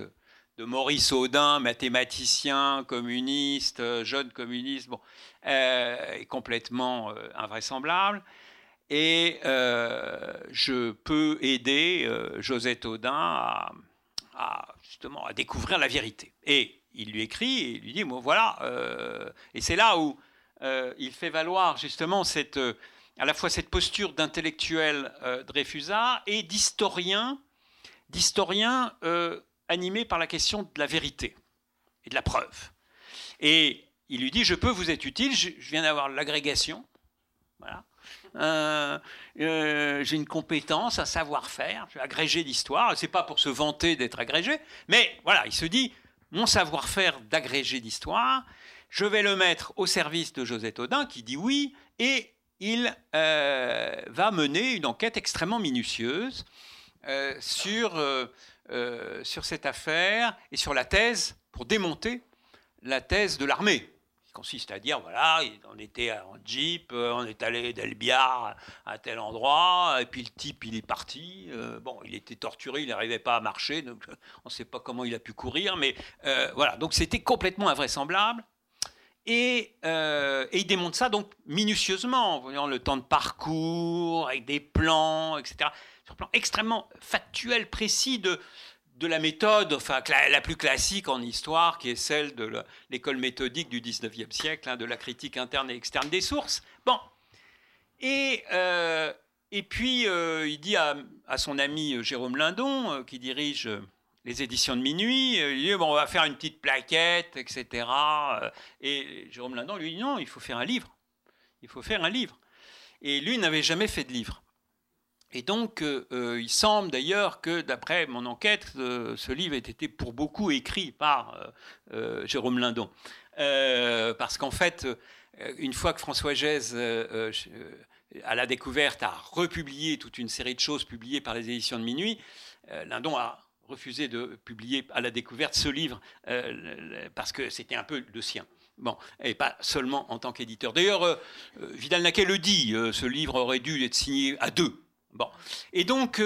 de Maurice Audin, mathématicien, communiste, euh, jeune communiste, bon, euh, est complètement euh, invraisemblable. Et je peux aider Josette Audin à, justement à découvrir la vérité. Et il lui écrit et lui dit bon, voilà. et c'est là où il fait valoir justement cette, à la fois cette posture d'intellectuel Dreyfusard et d'historien, d'historien animé par la question de la vérité et de la preuve. Et il lui dit, je peux vous être utile, je, viens d'avoir l'agrégation. Euh, euh, j'ai une compétence, un savoir-faire, je agrégé d'histoire, c'est pas pour se vanter d'être agrégé, mais voilà, il se dit, mon savoir-faire d'agrégé d'histoire, je vais le mettre au service de Josette Audin, qui dit oui, et il euh, va mener une enquête extrêmement minutieuse sur euh, sur cette affaire et sur la thèse, pour démonter la thèse de l'armée, qui consiste à dire, voilà, on était en jeep, euh, on est allé d'Elbiar à tel endroit, et puis le type, il est parti. Euh, bon, il était torturé, il n'arrivait pas à marcher, donc on ne sait pas comment il a pu courir, mais voilà, donc c'était complètement invraisemblable. Et, et, il démonte ça donc minutieusement, en voyant le temps de parcours, avec des plans, etc sur un plan extrêmement factuel, précis de, de la méthode, enfin la, plus classique en histoire, qui est celle de l'école méthodique du 19e siècle, hein, de la critique interne et externe des sources. Bon. Et, euh, et puis, euh, il dit à, son ami Jérôme Lindon, euh, qui dirige les éditions de minuit. Il bon, on va faire une petite plaquette, etc. Et Jérôme Lindon lui dit non, il faut faire un livre. Il faut faire un livre. Et lui n'avait jamais fait de livre. Et donc, il semble d'ailleurs que, d'après mon enquête, ce livre ait été pour beaucoup écrit par Jérôme Lindon. parce qu'en fait, une fois que François Gèze à la découverte a republié toute une série de choses publiées par les éditions de minuit. Euh, Lindon a refusé de publier à la découverte ce livre euh, parce que c'était un peu le sien. Bon, et pas seulement en tant qu'éditeur. D'ailleurs, euh, Vidal-Naquet le dit, ce livre aurait dû être signé à deux. Bon, et donc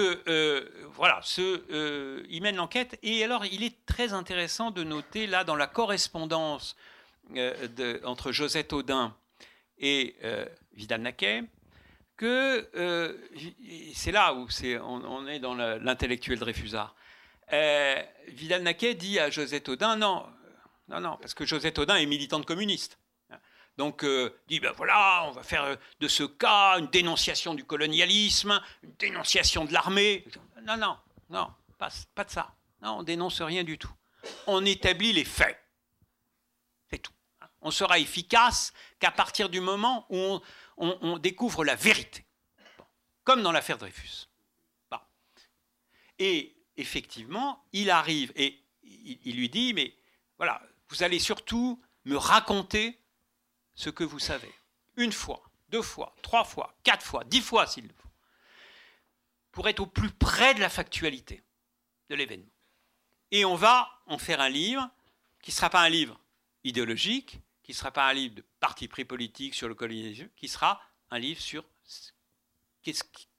voilà, ce, il mène l'enquête. Et alors, il est très intéressant de noter là dans la correspondance entre Josette Audin et Vidal-Naquet que euh, c'est là où on, est dans l'intellectuel Dreyfusard. Euh, Vidal-Naquet dit à Josette Audin non, non, non, parce que Josette Audin est militante communiste. Donc, euh, dit ben voilà, on va faire de ce cas une dénonciation du colonialisme, une dénonciation de l'armée. Non, non, non, pas, de ça. Non, on dénonce rien du tout. On établit les faits. C'est tout. On sera efficace qu'à partir du moment où on, on, découvre la vérité, comme dans l'affaire Dreyfus. Et effectivement, il arrive et il, lui dit, mais voilà, vous allez surtout me raconter ce que vous savez. Une fois, deux fois, trois fois, quatre fois, dix fois s'il le faut. Pour être au plus près de la factualité de l'événement. Et on va en faire un livre qui ne sera pas un livre idéologique, qui ne sera pas un livre de parti pris politique sur le colonialisme, qui sera un livre sur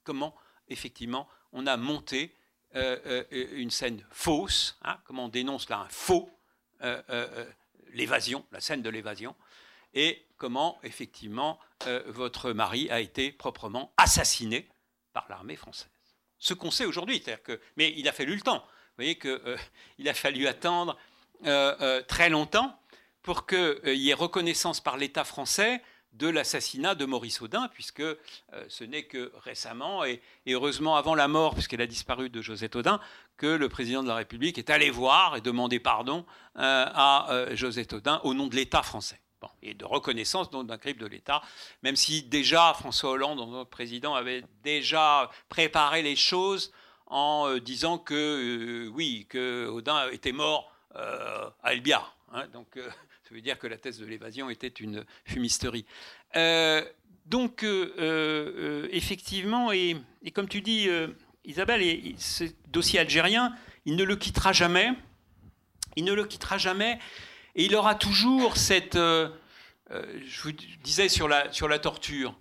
comment, effectivement, on a monté euh, euh, une scène fausse, hein, comment on dénonce là un faux, euh, l'évasion, la scène de l'évasion, et comment, effectivement, votre mari a été proprement assassiné par l'armée française. Ce qu'on sait aujourd'hui, c'est-à-dire que, mais il a fallu le temps. Vous voyez qu'il a fallu attendre très longtemps pour qu'il euh, y ait reconnaissance par l'État français de l'assassinat de Maurice Audin, puisque euh, ce n'est que récemment, et, heureusement avant la mort, puisqu'elle a disparu de Josette Audin, que le président de la République est allé voir et demander pardon euh, à Josette Audin au nom de l'État français. Et de reconnaissance d'un crime de l'État, même si déjà François Hollande, notre président, avait déjà préparé les choses en disant que oui, que Audin était mort à Elbia. Hein, donc ça veut dire que la thèse de l'évasion était une fumisterie. Euh, donc, euh, euh, effectivement, et, comme tu dis, Isabelle, ce dossier algérien, il ne le quittera jamais. Il ne le quittera jamais. Et il aura toujours cette. je vous disais sur la, sur la torture.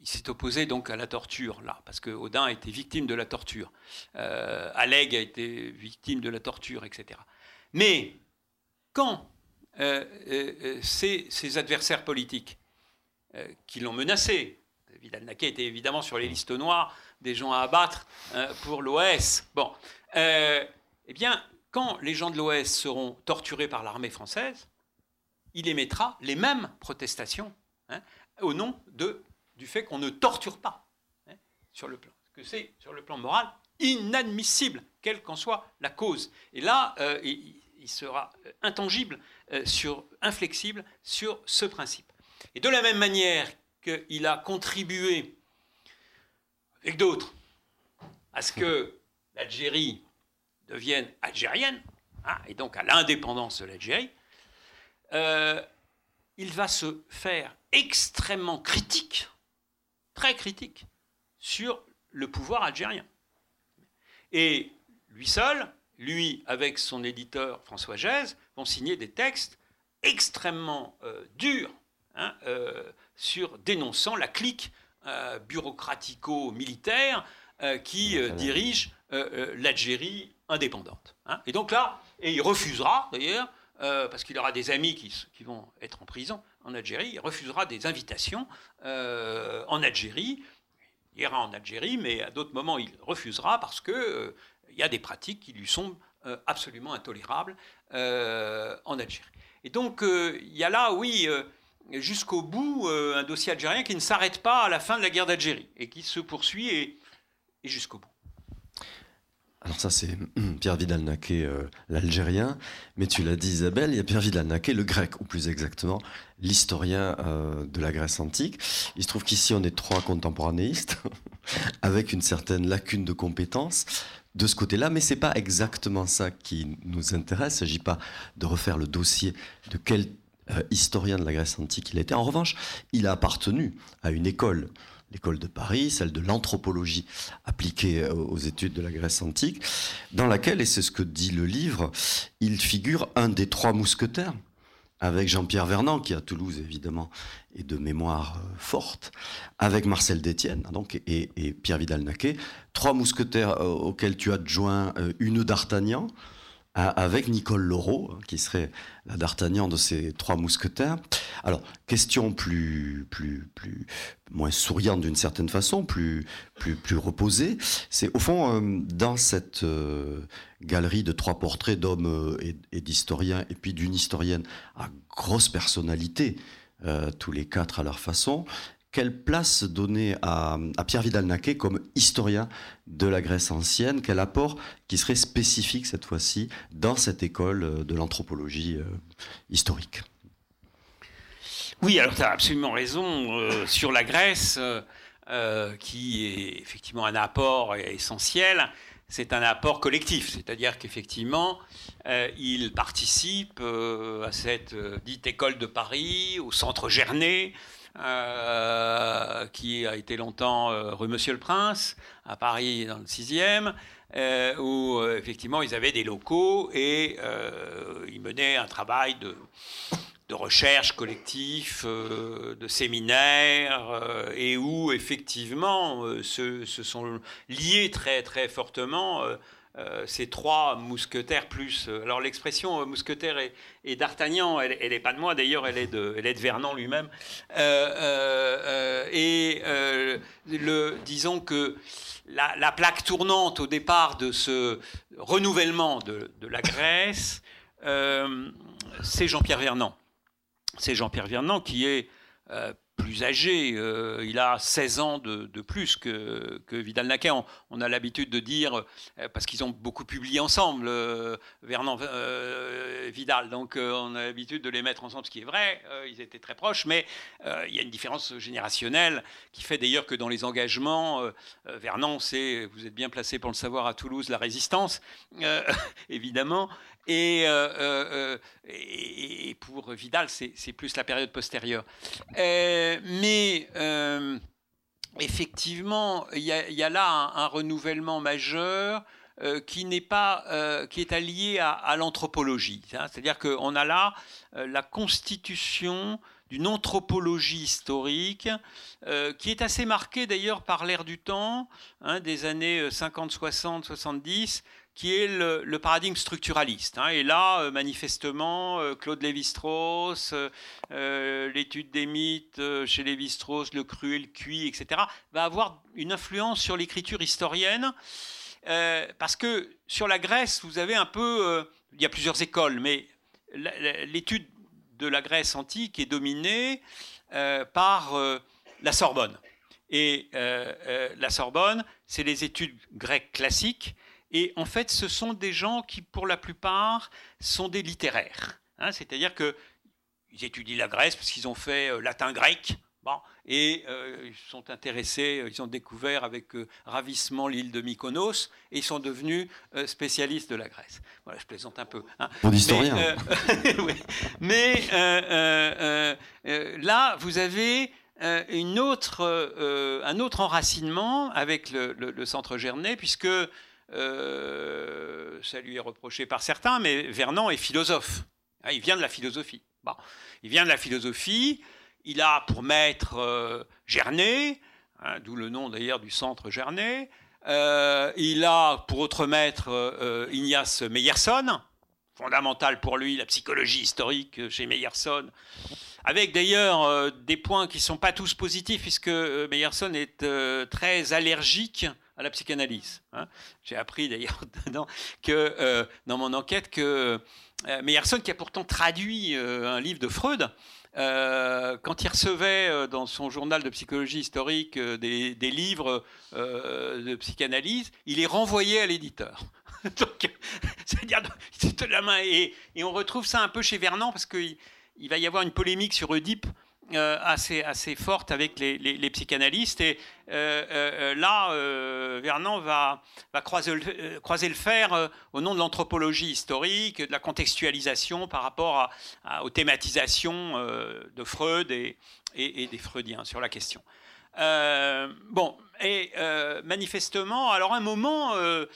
Il s'est opposé donc à la torture, là, parce que Odin a été victime de la torture. Euh, Alleg a été victime de la torture, etc. Mais quand euh, euh, ses, adversaires politiques euh, qui l'ont menacé. Vidal-Naquet était évidemment sur les listes noires des gens à abattre pour l'OS. Bon, eh bien, quand les gens de l'OS seront torturés par l'armée française, il émettra les mêmes protestations hein, au nom du fait qu'on ne torture pas hein, sur le plan. Que c'est sur le plan moral inadmissible, quelle qu'en soit la cause. Et là, il, il, sera intangible euh, sur, inflexible sur ce principe. Et de la même manière qu'il a contribué, avec d'autres, à ce que l'Algérie devienne algérienne, hein, et donc à l'indépendance de l'Algérie, euh, il va se faire extrêmement critique, très critique, sur le pouvoir algérien. Et lui seul, lui avec son éditeur François Gèze, vont signer des textes extrêmement euh, durs hein, euh, sur dénonçant la clique euh, bureaucratico-militaire qui dirige l'Algérie indépendante. Hein. Et donc là, et il refusera d'ailleurs, parce qu'il aura des amis qui, vont être en prison en Algérie, il refusera des invitations en Algérie. Il ira en Algérie, mais à d'autres moments, il refusera parce qu'il il y a des pratiques qui lui sont absolument intolérables euh, en Algérie. Et donc, euh, il y a là, oui, euh, jusqu'au bout, un dossier algérien qui ne s'arrête pas à la fin de la guerre d'Algérie et qui se poursuit et, jusqu'au bout. Alors ça c'est Pierre Vidal-Naquet, euh, l'Algérien, mais tu l'as dit Isabelle, il y a Pierre Vidal-Naquet, le grec, ou plus exactement l'historien euh, de la Grèce antique. Il se trouve qu'ici on est trois contemporanéistes, avec une certaine lacune de compétences de ce côté-là, mais c'est pas exactement ça qui nous intéresse. Il ne s'agit pas de refaire le dossier de quel euh, historien de la Grèce antique il été. En revanche, il a appartenu à une école l'école de Paris, celle de l'anthropologie appliquée euh, aux études de la Grèce antique, dans laquelle, et c'est ce que dit le livre, il figure un des trois mousquetaires, avec Jean-Pierre Vernant, qui à Toulouse évidemment est de mémoire euh, forte, avec Marcel Détienne donc, et, Pierre Vidal-Naquet, trois mousquetaires euh, auxquels tu adjoins une d'Artagnan, avec Nicole Laureau, hein, qui serait la d'Artagnan de ces trois mousquetaires. Alors, question plus, plus, plus, moins souriante d'une certaine façon, plus, plus, plus reposée. C'est au fond, euh, dans cette euh, galerie de trois portraits d'hommes euh, et, d'historiens, et puis d'une historienne à grosse personnalité, tous les quatre à leur façon, quelle place donner à, Pierre Vidal-Naquet comme historien de la Grèce ancienne? Quel apport qui serait spécifique cette fois-ci dans cette école euh, de l'anthropologie euh, historique? Oui, alors tu as absolument raison euh, sur la Grèce, qui est effectivement un apport essentiel. C'est un apport collectif, c'est-à-dire qu'effectivement, il participe à cette dite école de Paris, au centre Gernet, euh, qui a été longtemps euh, rue Monsieur le Prince, à Paris dans le 6e, euh, où effectivement ils avaient des locaux et ils menaient un travail de, recherche collectif, de séminaire, et où effectivement se, se, sont liés très très fortement ces trois mousquetaires plus. Euh, alors l'expression euh, mousquetaire et, d'Artagnan, elle n'est pas de moi d'ailleurs, elle, est de, elle est de Vernon lui-même. et le, disons que la, plaque tournante au départ de ce renouvellement de, la Grèce, c'est Jean-Pierre Vernant. C'est Jean-Pierre Vernant qui est plus âgé. Euh, il a 16 ans de, plus que, que Vidal-Naquet. On, a l'habitude de dire, euh, parce qu'ils ont beaucoup publié ensemble, euh, Vernon Vidal, donc on a l'habitude de les mettre ensemble, ce qui est vrai, ils étaient très proches, mais il y a une différence générationnelle qui fait d'ailleurs que dans les engagements, Vernon, c'est, vous êtes bien placé pour le savoir à Toulouse, la résistance, évidemment, euh, euh, et, et, pour Vidal, c'est plus la période postérieure. Euh, mais effectivement, il y, a là un, renouvellement majeur. qui n'est pas qui est allié à, l'anthropologie. Hein. C'est-à-dire qu'on a là la constitution d'une anthropologie historique qui est assez marquée d'ailleurs par l'ère du temps, hein, des années 50, 60, 70, qui est le, paradigme structuraliste. Hein. Et là, euh, manifestement, euh, Claude Lévi-Strauss, euh, l'étude des mythes chez Lévi-Strauss, le cru et le cuit, etc., va avoir une influence sur l'écriture historienne. parce que sur la Grèce, vous avez un peu, il y a plusieurs écoles, mais l'étude de la Grèce antique est dominée par la Sorbonne. Et la Sorbonne, c'est les études grecques classiques et en fait, ce sont des gens qui, pour la plupart, sont des littéraires. Hein. C'est-à-dire qu'ils étudient la Grèce parce qu'ils ont fait euh, latin-grec. Bon, et euh, ils sont intéressés, euh, ils ont découvert avec ravissement l'île de Mykonos et ils sont devenus spécialistes de la Grèce. Voilà, je plaisante un peu. Hein. Pour l'historien. Mais, là, vous avez une autre, un autre enracinement avec le, le centre Gernet, puisque euh, ça lui est reproché par certains, mais Vernon est philosophe. Ah, il vient de la philosophie. Bon. Il vient de la philosophie. Il a pour maître euh, Gernet, hein, d'où le nom d'ailleurs du centre Gernet. Euh, il a pour autre maître Ignace Meyerson, fondamental pour lui, la psychologie historique chez Meyerson, avec d'ailleurs des points qui ne sont pas tous positifs, puisque Meyerson est très allergique à la psychanalyse. Hein. J'ai appris d'ailleurs que euh, dans mon enquête que euh, Meyerson, qui a pourtant traduit euh, un livre de Freud, quand il recevait dans son journal de psychologie historique des, livres de psychanalyse, il les renvoyait à l'éditeur. c'est-à-dire, de la main. Et, et, on retrouve ça un peu chez Vernon parce qu'il il va y avoir une polémique sur Oedipe euh, assez, assez forte avec les, les, psychanalystes. Et euh, euh, là, Vernon va, va croiser, le, croiser, le fer au nom de l'anthropologie historique, de la contextualisation par rapport à, aux thématisations de Freud et, et, des Freudiens sur la question. bon, et manifestement, alors un moment euh,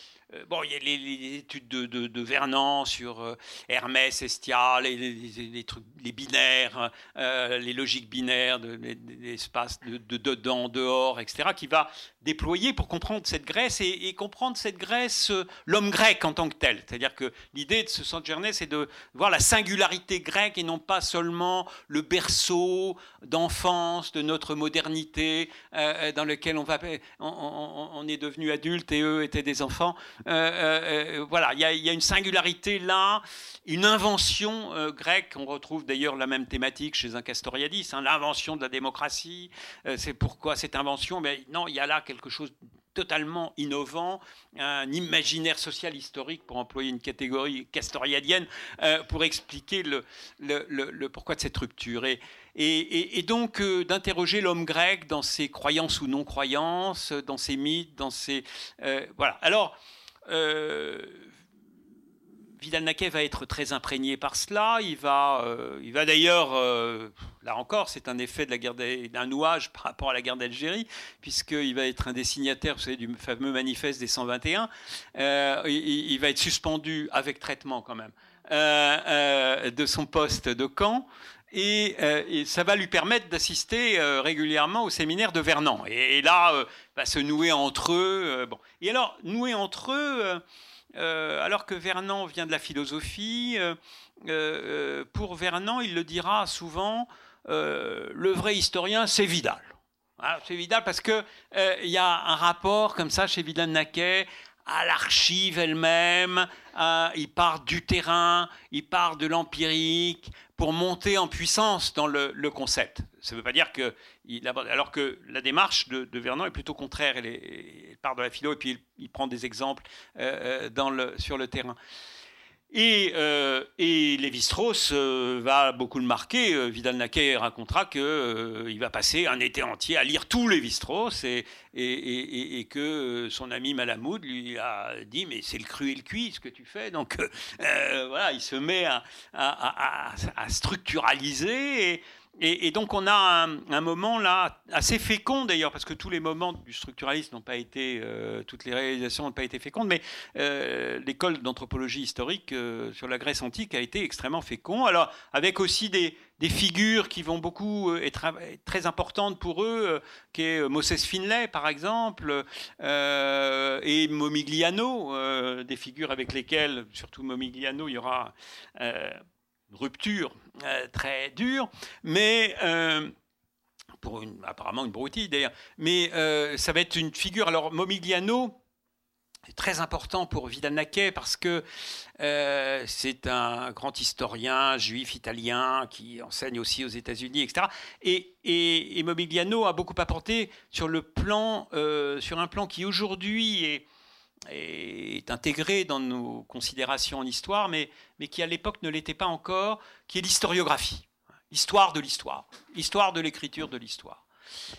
bon, il y a les, études de, Vernon sur euh, Hermès, Estia, les, trucs, les binaires, euh, les logiques binaires de, l'espace de, dedans, dehors, etc., qui va déployer pour comprendre cette Grèce et, comprendre cette Grèce, l'homme grec en tant que tel. C'est-à-dire que l'idée de ce centre Gernet, c'est de voir la singularité grecque et non pas seulement le berceau d'enfance de notre modernité dans lequel on, va, on est devenu adulte et eux étaient des enfants. Euh, euh, euh, voilà, il y, a une singularité là, une invention grecque. On retrouve d'ailleurs la même thématique chez un Castoriadis, hein, l'invention de la démocratie. c'est pourquoi cette invention? Mais non, il y a là quelque chose totalement innovant, un imaginaire social historique, pour employer une catégorie castoriadienne, pour expliquer le, pourquoi de cette rupture. Et, donc d'interroger l'homme grec dans ses croyances ou non-croyances, dans ses mythes, dans ses... voilà. Alors, Vidal Naquet va être très imprégné par cela. Il va, euh, va d'ailleurs, euh, là encore, c'est un effet de la guerre d'un nouage par rapport à la guerre d'Algérie, puisqu'il va être un des signataires, du fameux manifeste des 121. il, va être suspendu avec traitement quand même de son poste de camp. Et, ça va lui permettre d'assister régulièrement au séminaire de Vernon. Et, là, va se nouer entre eux. bon. Et alors, nouer entre eux, euh, alors que Vernon vient de la philosophie, euh, euh, pour Vernon, il le dira souvent, le vrai historien, c'est Vidal. c'est Vidal parce qu'il il y a un rapport comme ça chez Vidal-Naquet à l'archive elle-même, il part du terrain, il part de l'empirique pour monter en puissance dans le, concept. Ça ne veut pas dire que... alors que la démarche de, Vernon est plutôt contraire, elle, part de la philo et puis il, prend des exemples euh, euh, sur le terrain. Et, euh, et Lévi-Strauss euh, va beaucoup le marquer. Euh, Vidal-Naquet racontera qu'il il va passer un été entier à lire tout Lévi-Strauss et, que son ami Malamoud lui a dit Mais c'est le cru et le cuit ce que tu fais. Donc voilà, il se met à, à structuraliser. Et, et, donc on a un, moment là assez fécond d'ailleurs, parce que tous les moments du structuralisme n'ont pas été, euh, toutes les réalisations n'ont pas été fécondes, mais euh, l'école d'anthropologie historique euh, sur la Grèce antique a été extrêmement fécond. Alors avec aussi des, figures qui vont beaucoup être très importantes pour eux, qui est Moses Finlay par exemple, et Momigliano, des figures avec lesquelles, surtout Momigliano, il y aura rupture euh, très dure, mais euh, pour une, apparemment une broutille d'ailleurs, mais euh, ça va être une figure. Alors Momigliano est très important pour Vidal Naquet parce que c'est un grand historien juif italien qui enseigne aussi aux États-Unis, etc. Et, et, Momigliano a beaucoup apporté sur le plan, sur un plan qui aujourd'hui est est intégré dans nos considérations en histoire, mais, mais qui à l'époque ne l'était pas encore, qui est l'historiographie, histoire de l'histoire, histoire de l'écriture de l'histoire.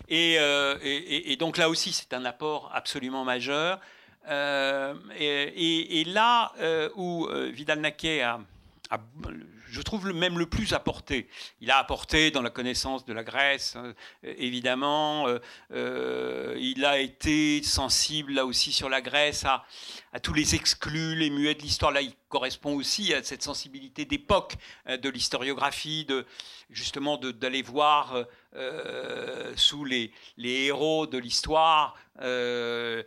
Et, euh, et, donc là aussi, c'est un apport absolument majeur. Euh, et, là euh, où Vidal-Naquet a, je trouve même le plus apporté. Il a apporté dans la connaissance de la Grèce, euh, évidemment. Euh, euh, il a été sensible là aussi sur la Grèce à, à tous les exclus, les muets de l'histoire. Il correspond aussi à cette sensibilité d'époque de l'historiographie, de justement d'aller voir sous les, héros de l'histoire les,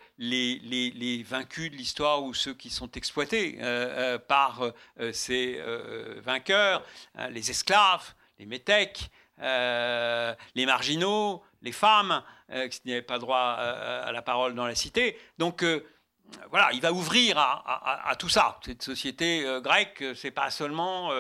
vaincus de l'histoire ou ceux qui sont exploités par ces vainqueurs euh, les esclaves, les métèques, euh, les marginaux, les femmes euh, qui n'avaient pas droit à la parole dans la cité. Donc voilà, il va ouvrir à, tout ça. Cette société euh, grecque, c'est pas seulement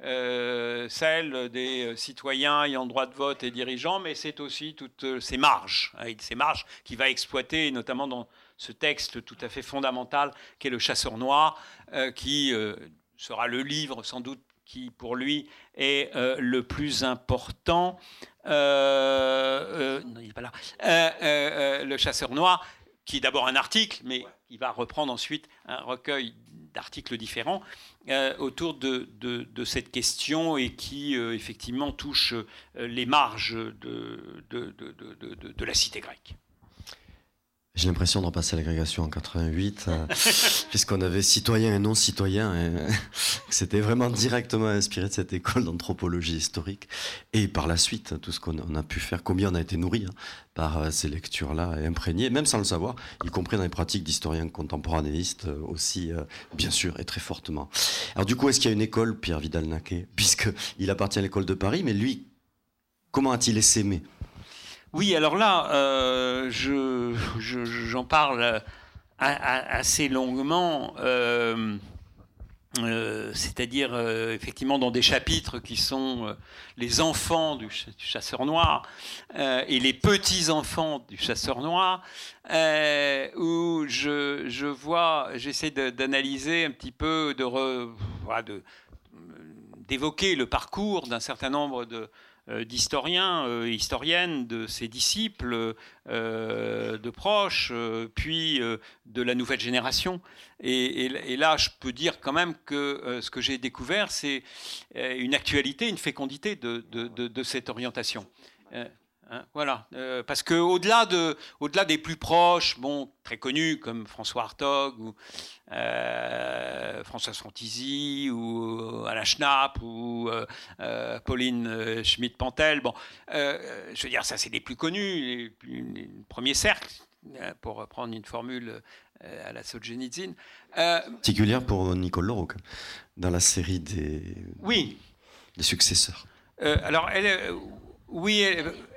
celle des citoyens ayant droit de vote et dirigeants, mais c'est aussi toutes ces marges, hein, ces marges qu'il va exploiter, notamment dans ce texte tout à fait fondamental qu'est le Chasseur noir, qui sera le livre sans doute qui pour lui est le plus important. non, il n'est pas là. le chasseur noir, qui est d'abord un article, mais il va reprendre ensuite un recueil d'articles différents euh, autour de, de, cette question et qui euh, effectivement touche euh, les marges de, de, la cité grecque. J'ai l'impression de repasser l'agrégation en 88, euh, puisqu'on avait citoyens et non citoyens. Et, c'était vraiment directement inspiré de cette école d'anthropologie historique. Et par la suite, tout ce qu'on a pu faire, combien on a été nourri hein, par euh, ces lectures-là et imprégné, même sans le savoir, y compris dans les pratiques d'historiens contemporanéistes euh, aussi, bien sûr, et très fortement. Alors du coup, est-ce qu'il y a une école, Pierre Vidal-Naquet, puisqu'il appartient à l'école de Paris, mais lui, comment a-t-il essaimé? Oui, alors là, euh, j'en parle assez longuement. Euh, euh, c'est-à-dire effectivement dans des chapitres qui sont les enfants du, chasseur noir et les petits-enfants du chasseur noir, où je, vois, j'essaie d'analyser un petit peu, de, d'évoquer le parcours d'un certain nombre de, euh, d'historiens, euh, historiennes, de ses disciples, euh, de proches, puis de la nouvelle génération. Et, là, je peux dire quand même que ce que j'ai découvert, c'est une actualité, une fécondité de cette orientation. Hein, voilà, euh, parce que au-delà de, au-delà des plus proches, bon, très connus comme François Hartog ou euh, François Frontizy ou Alain Schnapp ou euh, Pauline Schmidt-Pantel, bon, je veux dire, ça c'est les plus connus, les, premiers cercles, pour reprendre une formule à la Solzhenitsyn. Particulière pour Nicole Leroux, dans la série des, oui. des successeurs. alors, elle oui,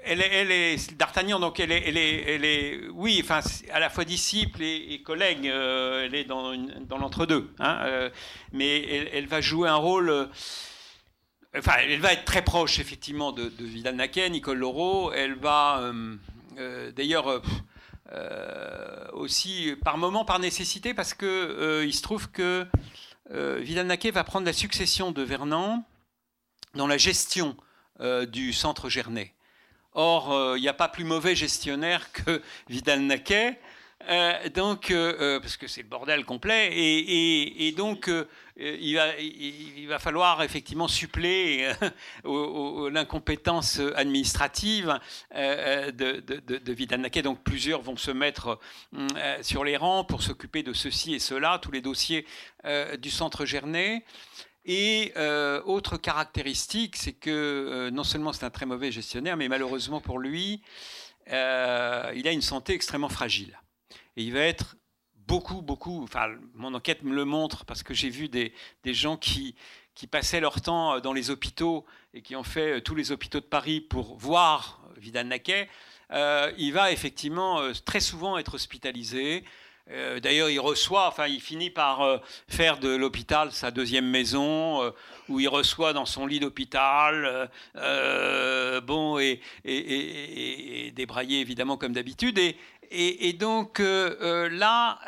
elle, est, d'Artagnan, donc elle est, elle elle est, oui, enfin, à la fois disciple et, collègue. Euh, elle est dans, l'entre-deux, hein, euh, mais elle, va jouer un rôle. Euh, enfin, elle va être très proche effectivement de, Vidal Naquet, Nicole Laureau. Elle va, d'ailleurs. aussi par moment par nécessité parce que il se trouve que Vidal Naquet va prendre la succession de Vernon dans la gestion euh, du centre Gernet. Or, euh, il n'y a pas plus mauvais gestionnaire que Vidal-Naquet. Euh, donc, parce que c'est le bordel complet, et, donc il, va, falloir effectivement suppléer l'incompétence administrative de, de, Vidal-Naquet. Donc, plusieurs vont se mettre sur les rangs pour s'occuper de ceci et cela, tous les dossiers du centre Gernet. Et euh, autre caractéristique, c'est que euh, non seulement c'est un très mauvais gestionnaire, mais malheureusement pour lui, euh, il a une santé extrêmement fragile. Et il va être beaucoup, beaucoup, enfin mon enquête me le montre parce que j'ai vu des, des gens qui, qui passaient leur temps dans les hôpitaux et qui ont fait tous les hôpitaux de Paris pour voir Vidal Naquet, il va effectivement très souvent être hospitalisé. Euh, d'ailleurs, il reçoit, enfin, il finit par euh, faire de l'hôpital sa deuxième maison, euh, où il reçoit dans son lit d'hôpital, bon, et, débraillé évidemment comme d'habitude. Et, donc là,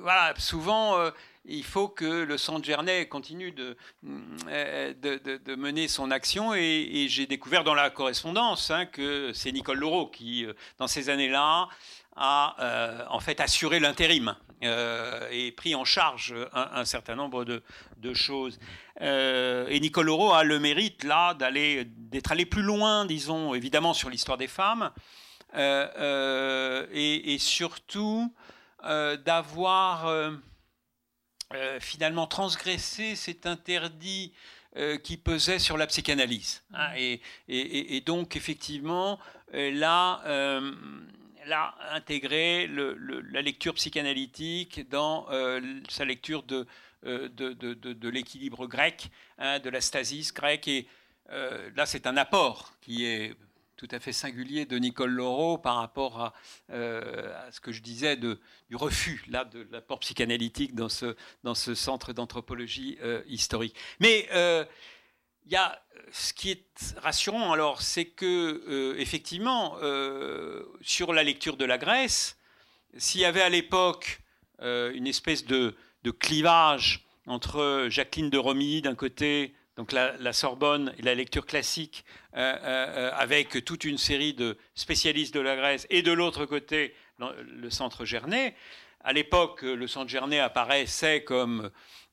voilà, souvent il faut que le centre Gernet continue de, de, mener son action. Et, j'ai découvert dans la correspondance hein, que c'est Nicole Laureau qui, dans ces années-là, a euh, en fait assuré l'intérim euh, et pris en charge un, certain nombre de, choses. Euh, et Nicole Laureau a le mérite là d'être allé plus loin, disons évidemment sur l'histoire des femmes et, surtout d'avoir finalement transgressé cet interdit qui pesait sur la psychanalyse. Hein, et, et, donc, effectivement, là, elle a intégré la lecture psychanalytique dans euh, sa lecture de, euh, de, l'équilibre grec, hein, de la stasis grecque. Et euh, là, c'est un apport qui est tout à fait singulier de Nicole Laureau par rapport à, ce que je disais du refus là, de l'apport psychanalytique dans ce, dans ce centre d'anthropologie historique. Mais il y a ce qui est rassurant, alors, c'est que effectivement, sur la lecture de la Grèce, s'il y avait à l'époque une espèce de, de clivage entre Jacqueline de Romy d'un côté, donc la, Sorbonne et la lecture classique, euh, euh, euh, avec toute une série de spécialistes de la Grèce, et de l'autre côté, le centre Gernet. À l'époque, le centre Gernet apparaissait comme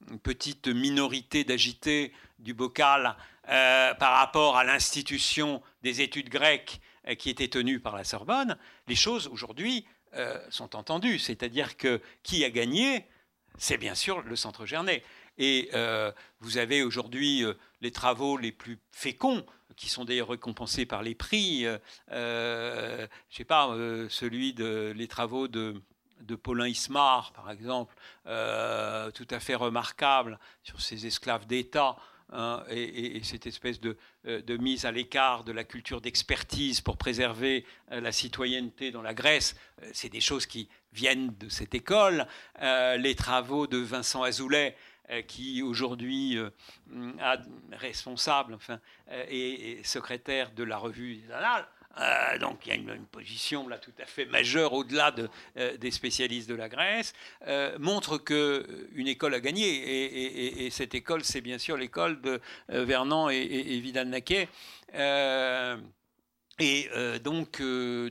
une petite minorité d'agités du bocal par rapport à l'institution des études grecques qui était tenue par la Sorbonne. Les choses, aujourd'hui, sont entendues. C'est-à-dire que qui a gagné? C'est bien sûr le centre Gernet. Et euh, vous avez aujourd'hui euh, les travaux les plus féconds, qui sont d'ailleurs récompensés par les prix. Euh, je ne sais pas, celui de les travaux de, Paulin Ismar, par exemple, tout à fait remarquable sur ces esclaves d'État. Hein, et, cette espèce de, de mise à l'écart de la culture d'expertise pour préserver la citoyenneté dans la Grèce, c'est des choses qui viennent de cette école. Euh, les travaux de Vincent Azoulay, euh, qui aujourd'hui euh, est responsable enfin, et, secrétaire de la revue des donc il y a une, position là tout à fait majeure au-delà de, des spécialistes de la Grèce, montre que une école a gagné et, et cette école c'est bien sûr l'école de Vernon et, Vidal-Naquet. et donc,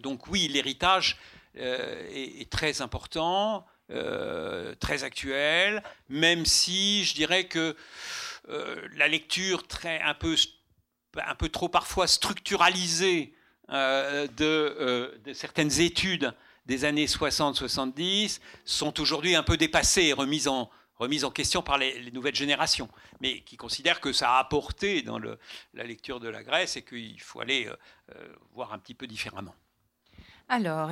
donc oui, l'héritage euh, est, très important, euh, très actuel, même si je dirais que euh, la lecture très, un, peu, un peu trop parfois structuralisée de, de, certaines études des années 60-70 sont aujourd'hui un peu dépassées et remises en, remise en question par les, nouvelles générations, mais qui considèrent que ça a apporté dans la lecture de la Grèce et qu'il faut aller voir un petit peu différemment. Alors,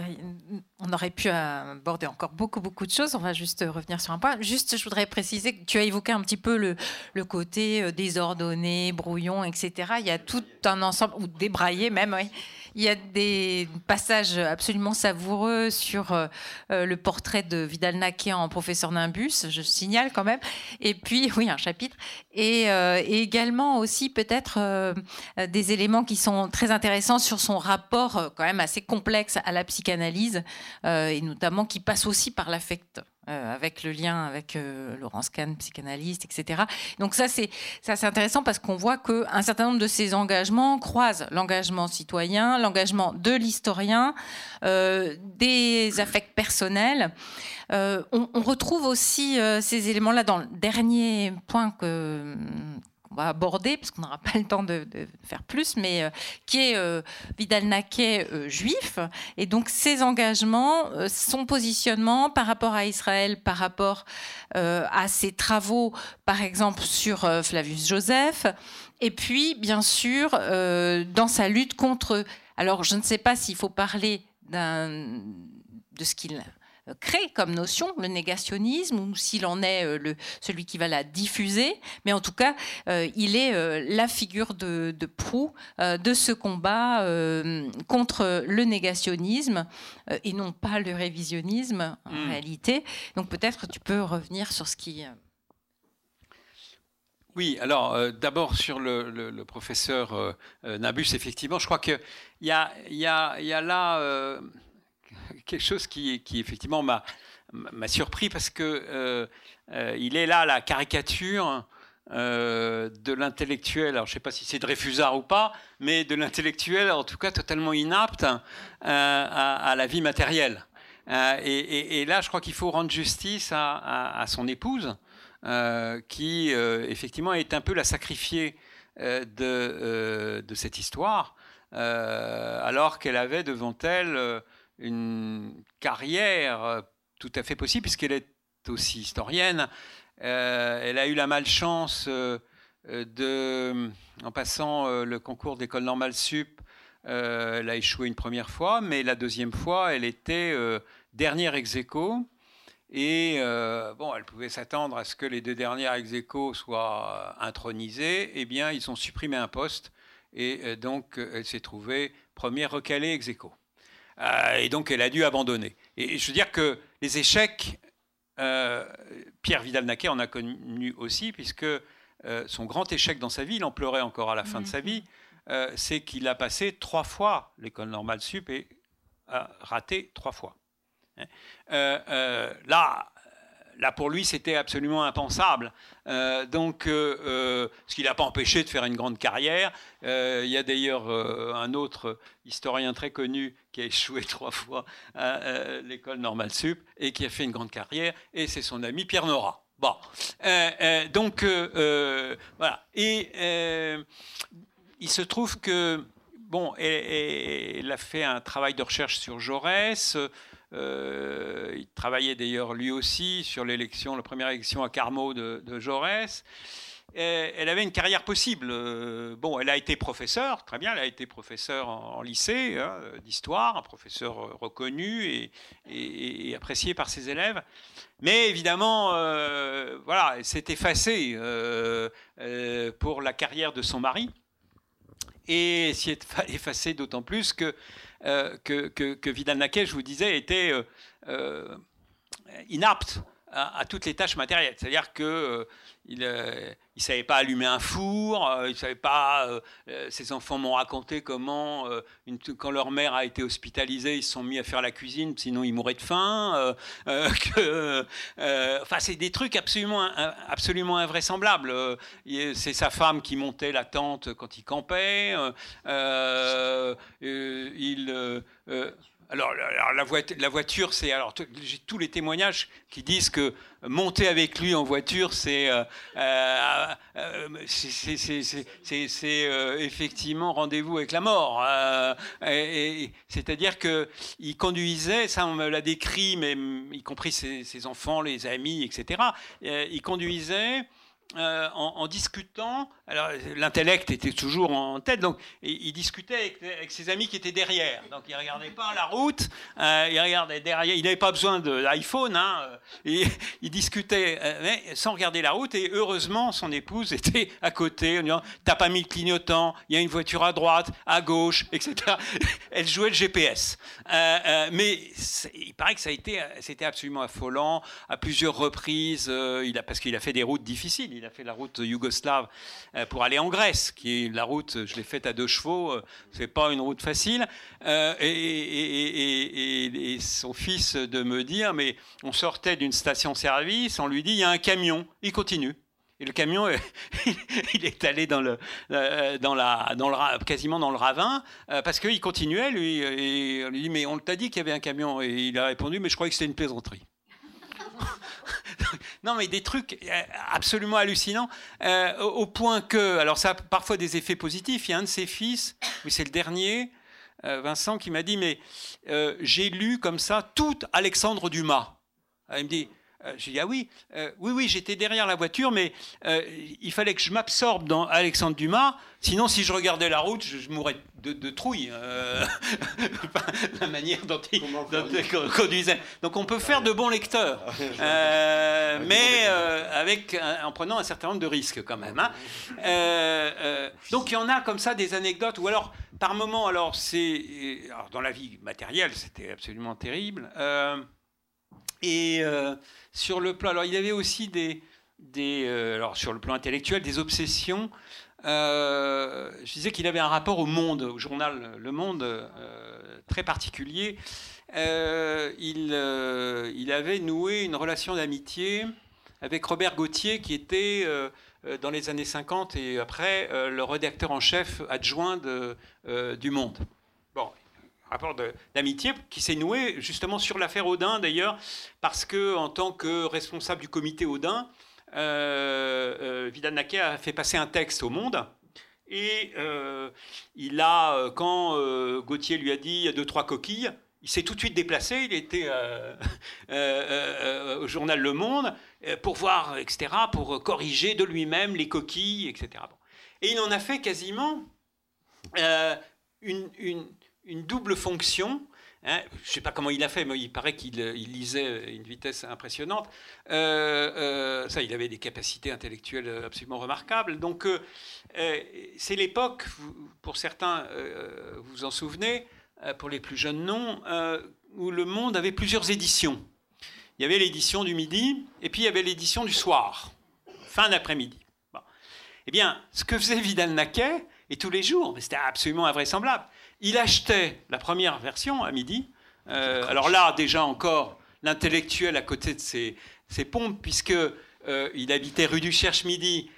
on aurait pu aborder encore beaucoup, beaucoup de choses. On va juste revenir sur un point. Juste, je voudrais préciser que tu as évoqué un petit peu le, le côté euh, désordonné, brouillon, etc. Il y a tout un ensemble, ou débraillé même, oui. Il y a des passages absolument savoureux sur euh, euh, le portrait de Vidal-Naquet en professeur Nimbus, je signale quand même. Et puis, oui, un chapitre. Et, euh, également aussi peut-être des éléments qui sont très intéressants sur son rapport quand même assez complexe à la psychanalyse, et notamment qui passe aussi par l'affect. Euh, avec le lien avec euh, Laurence Kahn, psychanalyste, etc. Donc ça, c'est assez intéressant parce qu'on voit qu'un certain nombre de ces engagements croisent l'engagement citoyen, l'engagement de l'historien, euh, des affects personnels. On, on, retrouve aussi ces éléments-là dans le dernier point que aborder, parce qu'on n'aura pas le temps de, faire plus, mais euh, qui est euh, Vidal-Naquet euh, juif. Et donc ses engagements, son positionnement par rapport à Israël, par rapport à ses travaux, par exemple, sur Flavius Joseph. Et puis, bien sûr, dans sa lutte contre... Alors, je ne sais pas s'il faut parler de ce qu'il crée comme notion, le négationnisme, ou s'il en est euh, le, celui qui va la diffuser. Mais en tout cas, euh, il est la figure de, proue de ce combat contre le négationnisme et non pas le révisionnisme en hmm. réalité. Donc peut-être tu peux revenir sur ce qui... Oui, alors d'abord sur le, professeur Nabus, effectivement, je crois qu'il y a, y, a, y a là quelque chose qui, qui effectivement m'a surpris parce que euh, euh, il est là la caricature euh, de l'intellectuel. Alors je ne sais pas si c'est Dreyfusard ou pas, mais de l'intellectuel en tout cas totalement inapte à, la vie matérielle. Et, là, je crois qu'il faut rendre justice à, à son épouse, qui effectivement est un peu la sacrifiée de, de cette histoire, alors qu'elle avait devant elle une carrière euh, tout à fait possible, puisqu'elle est aussi historienne. Euh, elle a eu la malchance euh, de, en passant le concours d'école normale sup, elle a échoué une première fois, mais la deuxième fois, elle était dernière ex aequo. Et bon, elle pouvait s'attendre à ce que les deux dernières ex aequo soient intronisées. Eh bien, ils ont supprimé un poste. Et donc, elle s'est trouvée première recalée ex aequo. Et donc, elle a dû abandonner. Et, je veux dire que les échecs, Pierre Vidal-Naquet en a connu aussi, puisque son grand échec dans sa vie, il en pleurait encore à la fin de sa vie, c'est qu'il a passé trois fois l'école normale sup et a raté trois fois. Hein. là, là, pour lui, c'était absolument impensable. Euh, donc, euh, euh, ce qui l'a pas empêché de faire une grande carrière. il y a d'ailleurs un autre historien très connu qui a échoué trois fois à l'école normale sup et qui a fait une grande carrière, et c'est son ami Pierre Nora. Bon, donc voilà. Et il se trouve que bon, elle, a fait un travail de recherche sur Jaurès. Euh, il travaillait d'ailleurs lui aussi sur l'élection, la première élection à Carmaux de, Jaurès. elle avait une carrière possible. Euh, bon, elle a été professeure, très bien, elle a été professeure en, lycée hein, d'histoire, un professeur reconnu et, apprécié par ses élèves. Mais évidemment, euh, voilà, elle s'est effacée pour la carrière de son mari. Et s'y est effacée d'autant plus que euh, que, que, Vidal Naquet, je vous disais, était euh, euh, inapte à, toutes les tâches matérielles. C'est-à-dire que il ne savait pas allumer un four, il savait pas. ses enfants m'ont raconté comment, quand leur mère a été hospitalisée, ils se sont mis à faire la cuisine, sinon ils mouraient de faim. enfin, c'est des trucs absolument, absolument invraisemblables. c'est sa femme qui montait la tente quand il campait. il alors, la, voiture, c'est alors j'ai tous les témoignages qui disent que monter avec lui en voiture, c'est euh, euh, euh, effectivement rendez-vous avec la mort. C'est-à-dire que il conduisait, ça on me l'a décrit, mais y compris ses, enfants, les amis, etc. il conduisait euh, en, discutant, alors l'intellect était toujours en tête, donc il, discutait avec, ses amis qui étaient derrière. Donc il regardait pas la route, euh, il regardait derrière. Il n'avait pas besoin de l'iPhone, hein, euh, il discutait sans regarder la route. Et heureusement, son épouse était à côté, en disant "T'as pas mis le clignotant, il y a une voiture à droite, à gauche, etc." Elle jouait le GPS. mais il paraît que ça a été, c'était absolument affolant à plusieurs reprises. parce qu'il a fait des routes difficiles il a fait la route yougoslave euh, pour aller en Grèce, qui est la route, je l'ai faite à deux chevaux, euh, c'est pas une route facile. Euh, et, son fils de me dire, mais on sortait d'une station-service, on lui dit, il y a un camion, il continue. Et le camion, il est allé dans le, dans la, dans le, quasiment dans le ravin parce qu'il continuait, lui. Et on lui dit, mais on t'a dit qu'il y avait un camion. Et il a répondu, mais je croyais que c'était une plaisanterie. non, mais des trucs euh, absolument hallucinants, euh, au point que, alors ça a parfois des effets positifs. Il y a un de ses fils, oui, c'est le dernier, euh, Vincent, qui m'a dit, mais j'ai lu comme ça tout Alexandre Dumas. il me dit, j'ai dit, ah oui, euh, oui, oui, j'étais derrière la voiture, mais euh, il fallait que je m'absorbe dans Alexandre Dumas, sinon si je regardais la route, je, mourrais de, trouille. la manière dont il, conduisait. Donc on peut faire de bons lecteurs, mais avec, en prenant un certain nombre de risques quand même. Hein. donc il y en a comme ça des anecdotes, ou alors par moment, alors c'est, dans la vie matérielle, c'était absolument terrible. Et euh, sur le plan, alors il avait aussi des, euh, alors sur le plan intellectuel, des obsessions. Euh, je disais qu'il avait un rapport au monde, au journal Le Monde, très particulier. il, il avait noué une relation d'amitié avec Robert Gauthier, qui était dans les années 50 et après le rédacteur en chef adjoint du Monde. Rapport d'amitié qui s'est noué justement sur l'affaire Audin d'ailleurs, parce que en tant que responsable du comité Audin, euh, euh Vidal Naquet a fait passer un texte au Monde. Et euh, il a, quand Gauthier lui a dit il y a deux, trois coquilles, il s'est tout de suite déplacé, il était au journal Le Monde pour voir, etc., pour corriger de lui-même les coquilles, etc. Et il en a fait quasiment une, une double fonction. Hein, je ne sais pas comment il a fait, mais il paraît qu'il lisait à une vitesse impressionnante. ça, il avait des capacités intellectuelles absolument remarquables. Donc, c'est l'époque, pour certains, vous vous en souvenez, pour les plus jeunes non, où le monde avait plusieurs éditions. Il y avait l'édition du midi, et puis il y avait l'édition du soir, fin d'après-midi. Eh bien, ce que faisait Vidal-Naquet, et tous les jours, c'était absolument invraisemblable, il achetait la première version à midi. Euh, alors là, déjà encore, l'intellectuel à côté de ses, pompes, puisque euh, il habitait rue du Cherche-Midi,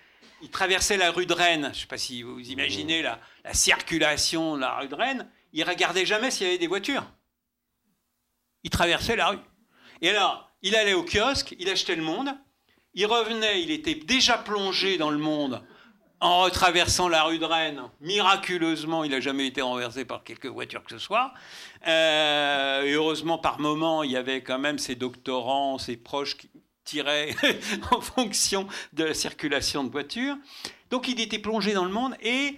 il traversait la rue de Rennes. Je ne sais pas si vous imaginez la, la, circulation de la rue de Rennes. Il regardait jamais s'il y avait des voitures. Il traversait la rue. Et alors, il allait au kiosque, il achetait le monde, il revenait, il était déjà plongé dans le monde en retraversant la rue de Rennes, miraculeusement, il n'a jamais été renversé par quelque voiture que ce soit. Euh, heureusement, par moment, il y avait quand même ses doctorants, ses proches qui tiraient en fonction de la circulation de voitures. Donc il était plongé dans le monde et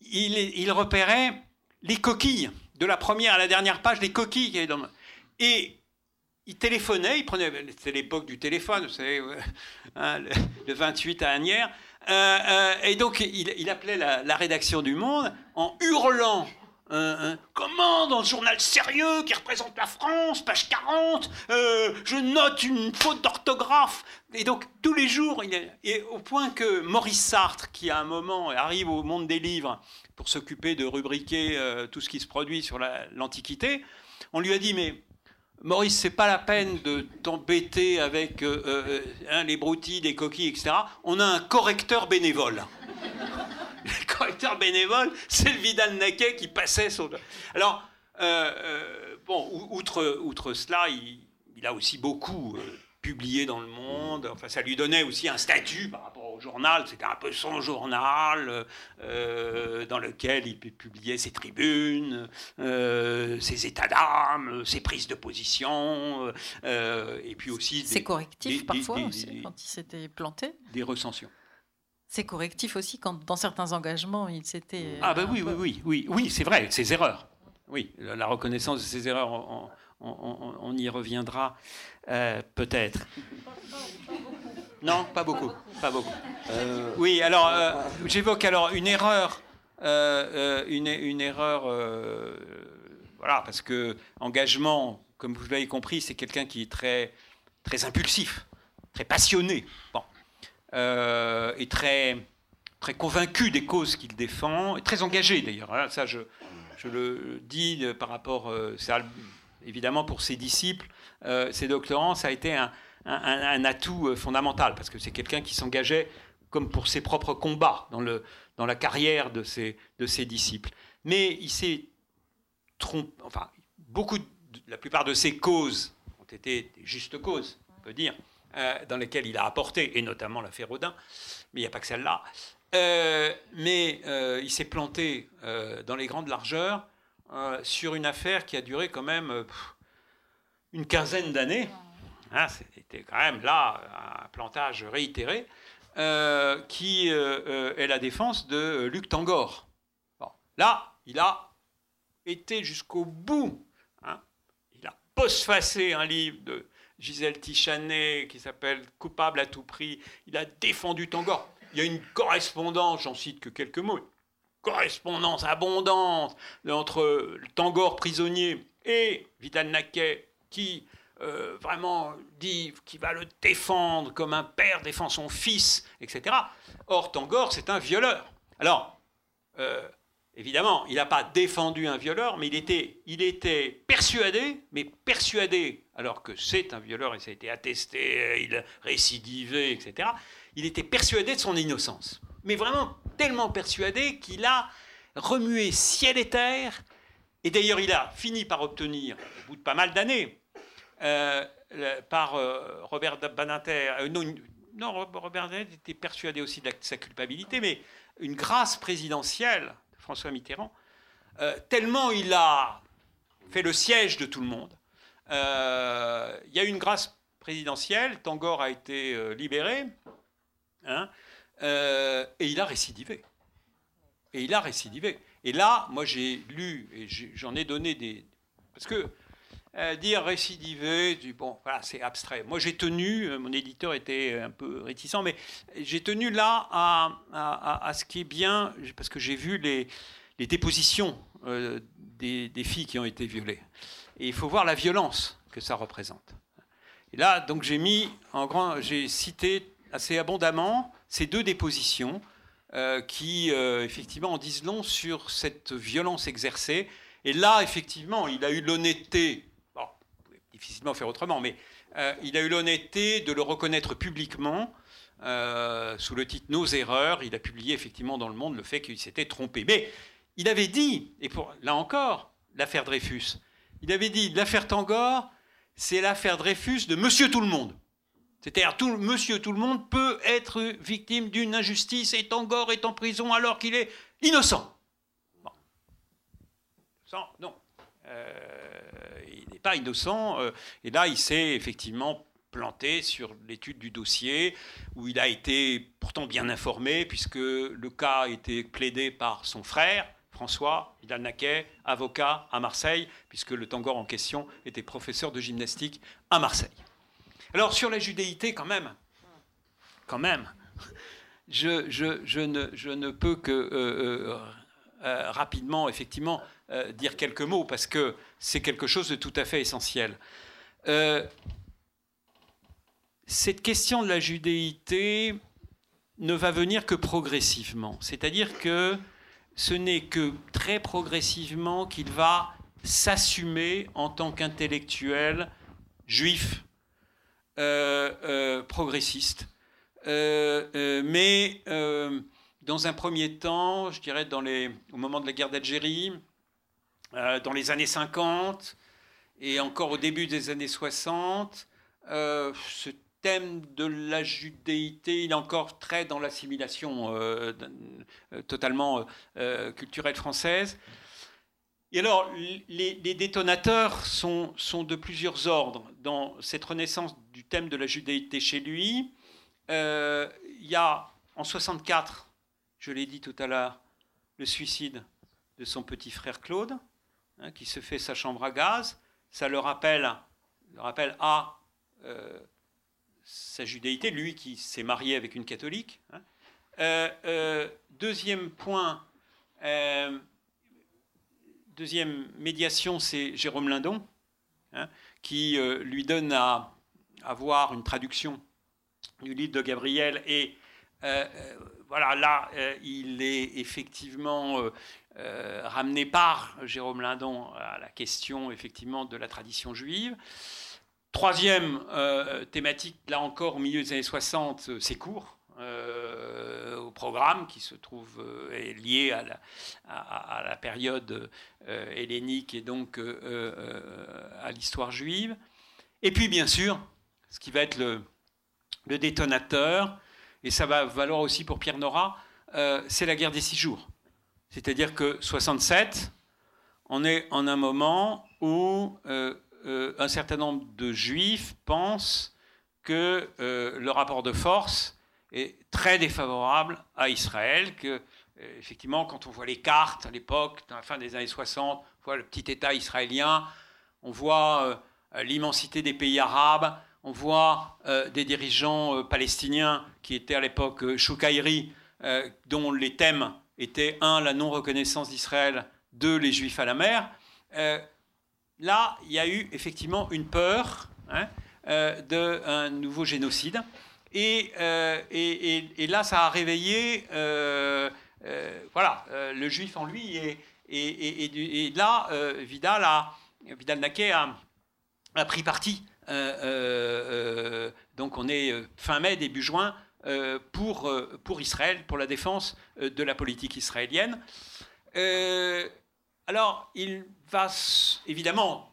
il, repérait les coquilles, de la première à la dernière page, les coquilles qui dans Et il téléphonait, il prenait, c'était l'époque du téléphone, savez, hein, le, 28 à Agnières, euh, euh, et donc, il, appelait la, rédaction du Monde en hurlant. Euh, comment dans le journal sérieux qui représente la France, page 40, je note une faute d'orthographe? Et donc tous les jours, il et au point que Maurice Sartre, qui à un moment arrive au monde des livres pour s'occuper de rubriquer tout ce qui se produit sur l'Antiquité, on lui a dit mais Maurice, c'est pas la peine de t'embêter avec euh, euh, hein, les broutilles, les coquilles, etc. On a un correcteur bénévole. le correcteur bénévole, c'est le Vidal Naquet qui passait sur. Alors, euh, bon, outre, outre cela, il, il, a aussi beaucoup publié dans le monde. Enfin, ça lui donnait aussi un statut par rapport au journal. C'était un peu son journal euh, dans lequel il publiait ses tribunes, euh, ses états d'âme, ses prises de position, euh, et puis aussi. C'est correctif parfois aussi, quand il s'était planté. Des recensions. C'est correctif aussi quand dans certains engagements il s'était. Ah ben oui, oui, oui, oui, oui, c'est vrai, ses erreurs. Oui, la reconnaissance de ses erreurs en, on, y reviendra euh, peut-être. Non, pas beaucoup, pas beaucoup. Euh, oui, alors euh, j'évoque alors une erreur, une, une, erreur, voilà, parce que engagement, comme vous l'avez compris, c'est quelqu'un qui est très, très impulsif, très passionné, bon, et très, très convaincu des causes qu'il défend, et très engagé d'ailleurs. Hein, ça, je, je le dis par rapport, évidemment, pour ses disciples, euh, ses doctorants, ça a été un, atout euh, fondamental, parce que c'est quelqu'un qui s'engageait comme pour ses propres combats dans, la carrière de ses, disciples. Mais il s'est trompé, enfin, beaucoup, la plupart de ses causes ont été des justes causes, on peut dire, euh, dans lesquelles il a apporté, et notamment l'affaire Rodin, mais il n'y a pas que celle-là. mais il s'est planté dans les grandes largeurs euh, sur une affaire qui a duré quand même euh, une quinzaine d'années. Hein, C'était quand même là un plantage réitéré, euh, qui est la défense de Luc Tangor. Là, il a été jusqu'au bout. Hein. Il a postfacé un livre de Gisèle Tichanet qui s'appelle Coupable à tout prix. Il a défendu Tangor. Il y a une correspondance, j'en cite que quelques mots, correspondance abondante entre Tangor prisonnier et Vital Naquet qui euh, vraiment dit qu'il va le défendre comme un père défend son fils, etc. Or, Tangor, c'est un violeur. Alors, euh, évidemment, il n'a pas défendu un violeur, mais il était, il était persuadé, mais persuadé, alors que c'est un violeur et ça a été attesté, il a récidivé, etc., il était persuadé de son innocence mais vraiment tellement persuadé qu'il a remué ciel et terre. Et d'ailleurs, il a fini par obtenir, au bout de pas mal d'années, euh, par euh, Robert Badinter, euh, non, Robert Badinter était persuadé aussi de, sa culpabilité, mais une grâce présidentielle de François Mitterrand, tellement il a fait le siège de tout le monde. il y a eu une grâce présidentielle, Tangor a été libéré, hein, euh, et il a récidivé. Et il a récidivé. Et là, moi j'ai lu, et j'en ai donné des, Parce que dire récidiver, du, bon, voilà, c'est abstrait. Moi, j'ai tenu, mon éditeur était un peu réticent, mais j'ai tenu là à, ce qui est bien, parce que j'ai vu les, les dépositions des, des, filles qui ont été violées. Et il faut voir la violence que ça représente. Et là, donc, j'ai mis en grand, j'ai cité assez abondamment ces deux dépositions euh, qui, euh, effectivement, en disent long sur cette violence exercée. Et là, effectivement, il a eu l'honnêteté, difficilement faire autrement, mais euh, il a eu l'honnêteté de le reconnaître publiquement. sous le titre Nos erreurs, il a publié effectivement dans le monde le fait qu'il s'était trompé. Mais il avait dit, et pour, là encore, l'affaire Dreyfus, il avait dit l'affaire Tangor, c'est l'affaire Dreyfus de Monsieur Tout le Monde. C'est-à-dire, monsieur tout le monde peut être victime d'une injustice et Tangor est en prison alors qu'il est innocent. Non. Euh, il n'est pas innocent. Euh, et là, il s'est effectivement planté sur l'étude du dossier, où il a été pourtant bien informé, puisque le cas a été plaidé par son frère, François Vidal-Naquet, avocat à Marseille, puisque le Tangor en question était professeur de gymnastique à Marseille. Alors sur la judéité, quand même, quand même, je, ne, peux que euh, euh, euh, rapidement, effectivement, dire quelques mots, parce que c'est quelque chose de tout à fait essentiel. cette question de la judéité ne va venir que progressivement, c'est-à-dire que ce n'est que très progressivement qu'il va s'assumer en tant qu'intellectuel juif progressiste. Euh, mais dans un premier temps, je dirais dans les, au moment de la guerre d'Algérie, dans les années 50 et encore au début des années 60, ce thème de la judéité, il est encore très dans l'assimilation totalement culturelle française. Et alors, les, détonateurs sont, sont, de plusieurs ordres. Dans cette renaissance du thème de la judéité chez lui, euh, il y a en 64, je l'ai dit tout à l'heure, le suicide de son petit frère Claude, hein, qui se fait sa chambre à gaz. Ça le rappelle, le rappelle à euh, sa judéité, lui qui s'est marié avec une catholique. Hein. Euh, deuxième point, Deuxième médiation, c'est Jérôme Lindon, hein, qui euh, lui donne à, avoir une traduction du livre de Gabriel. Et euh, euh, voilà, là, il est effectivement ramené par Jérôme Lindon à la question effectivement de la tradition juive. Troisième thématique, là encore, au milieu des années 60, c'est court. Euh, programme qui se trouve euh, lié à la, période euh, hellénique et donc à l'histoire juive. Et puis bien sûr, ce qui va être le, le détonateur, et ça va valoir aussi pour Pierre Nora, c'est la guerre des six jours. C'est-à-dire que 67, on est en un moment où un certain nombre de juifs pensent que le rapport de force est très défavorable à Israël, que euh, effectivement, quand on voit les cartes à l'époque, dans la fin des années 60, on voit le petit État israélien, on voit euh, l'immensité des pays arabes, on voit euh, des dirigeants palestiniens qui étaient à l'époque Choukaïri, dont les thèmes étaient, un, la non-reconnaissance d'Israël, deux, les juifs à la mer. là, il y a eu effectivement une peur hein, d'un nouveau génocide. Euh, et, là, ça a réveillé euh, euh, voilà, le juif en lui. Et, là, Vidal, a, Vidal Naquet a, pris parti. donc on est fin mai, début juin, pour, pour Israël, pour la défense de la politique israélienne. alors, il va évidemment,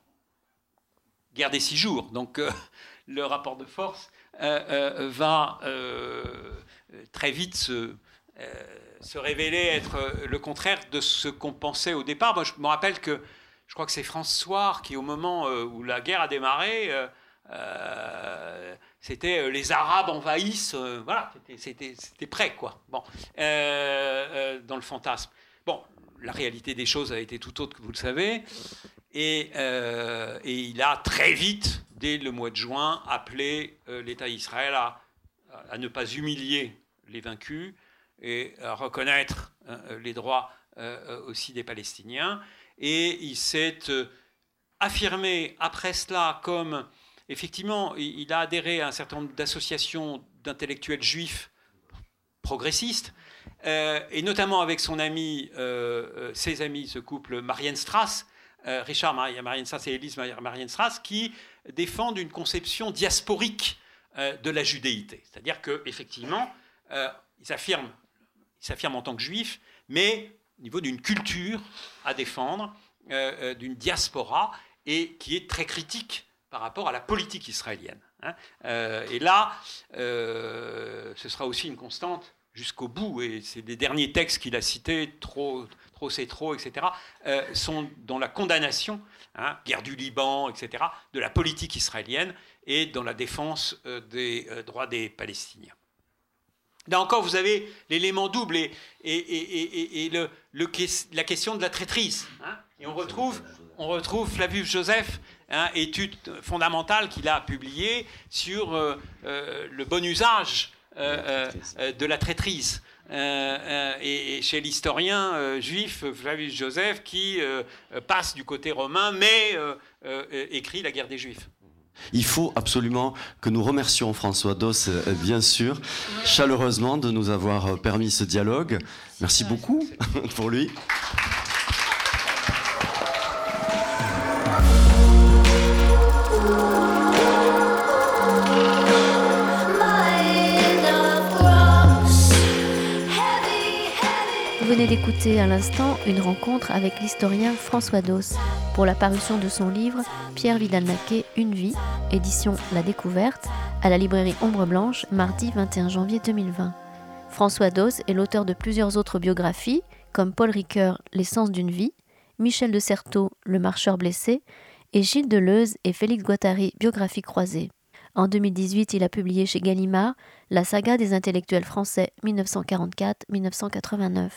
des six jours, donc le rapport de force va euh, très vite se, révéler être le contraire de ce qu'on pensait au départ. Moi, je me rappelle que je crois que c'est François qui, au moment où la guerre a démarré, c'était les Arabes envahissent, voilà, c'était prêt, quoi. Bon, dans le fantasme. Bon, la réalité des choses a été tout autre que vous le savez. Et, il a très vite, dès le mois de juin, appelé l'État d'Israël à, à, ne pas humilier les vaincus et à reconnaître les droits aussi des Palestiniens. Et il s'est affirmé après cela comme, effectivement, il a adhéré à un certain nombre d'associations d'intellectuels juifs progressistes, euh, et notamment avec son ami, euh, euh, ses amis, ce couple Marianne Strass, Richard Marianne Strass et Elise Marianne Strass, qui défendent une conception diasporique de la judéité. C'est-à-dire qu'effectivement, ils s'affirment en tant que juifs, mais au niveau d'une culture à défendre, d'une diaspora, et qui est très critique par rapport à la politique israélienne. Hein. Euh, et là, euh, ce sera aussi une constante jusqu'au bout, et c'est les derniers textes qu'il a cités, trop, c'est trop, etc., euh, sont dans la condamnation, hein, guerre du Liban, etc., de la politique israélienne et dans la défense des droits des Palestiniens. Là encore, vous avez l'élément double et, et, et, le, la question de la traîtrise. Hein. et on retrouve on retrouve Flavius Joseph, hein, étude fondamentale qu'il a publiée sur euh, euh, le bon usage euh, de la traîtrise. Et, chez l'historien juif Flavius Joseph qui passe du côté romain mais écrit la guerre des juifs. Il faut absolument que nous remercions François Doss, bien sûr, chaleureusement de nous avoir permis ce dialogue. Merci beaucoup pour lui. Venez d'écouter à l'instant une rencontre avec l'historien François Dos pour la parution de son livre Pierre Vidal-Naquet, Une vie, édition La Découverte, à la librairie Ombre Blanche, mardi 21 janvier 2020. François Dos est l'auteur de plusieurs autres biographies, comme Paul Ricoeur, L'essence d'une vie, Michel de Certeau, Le marcheur blessé, et Gilles Deleuze et Félix Guattari, biographie croisée. En 2018, il a publié chez Gallimard La saga des intellectuels français 1944-1989.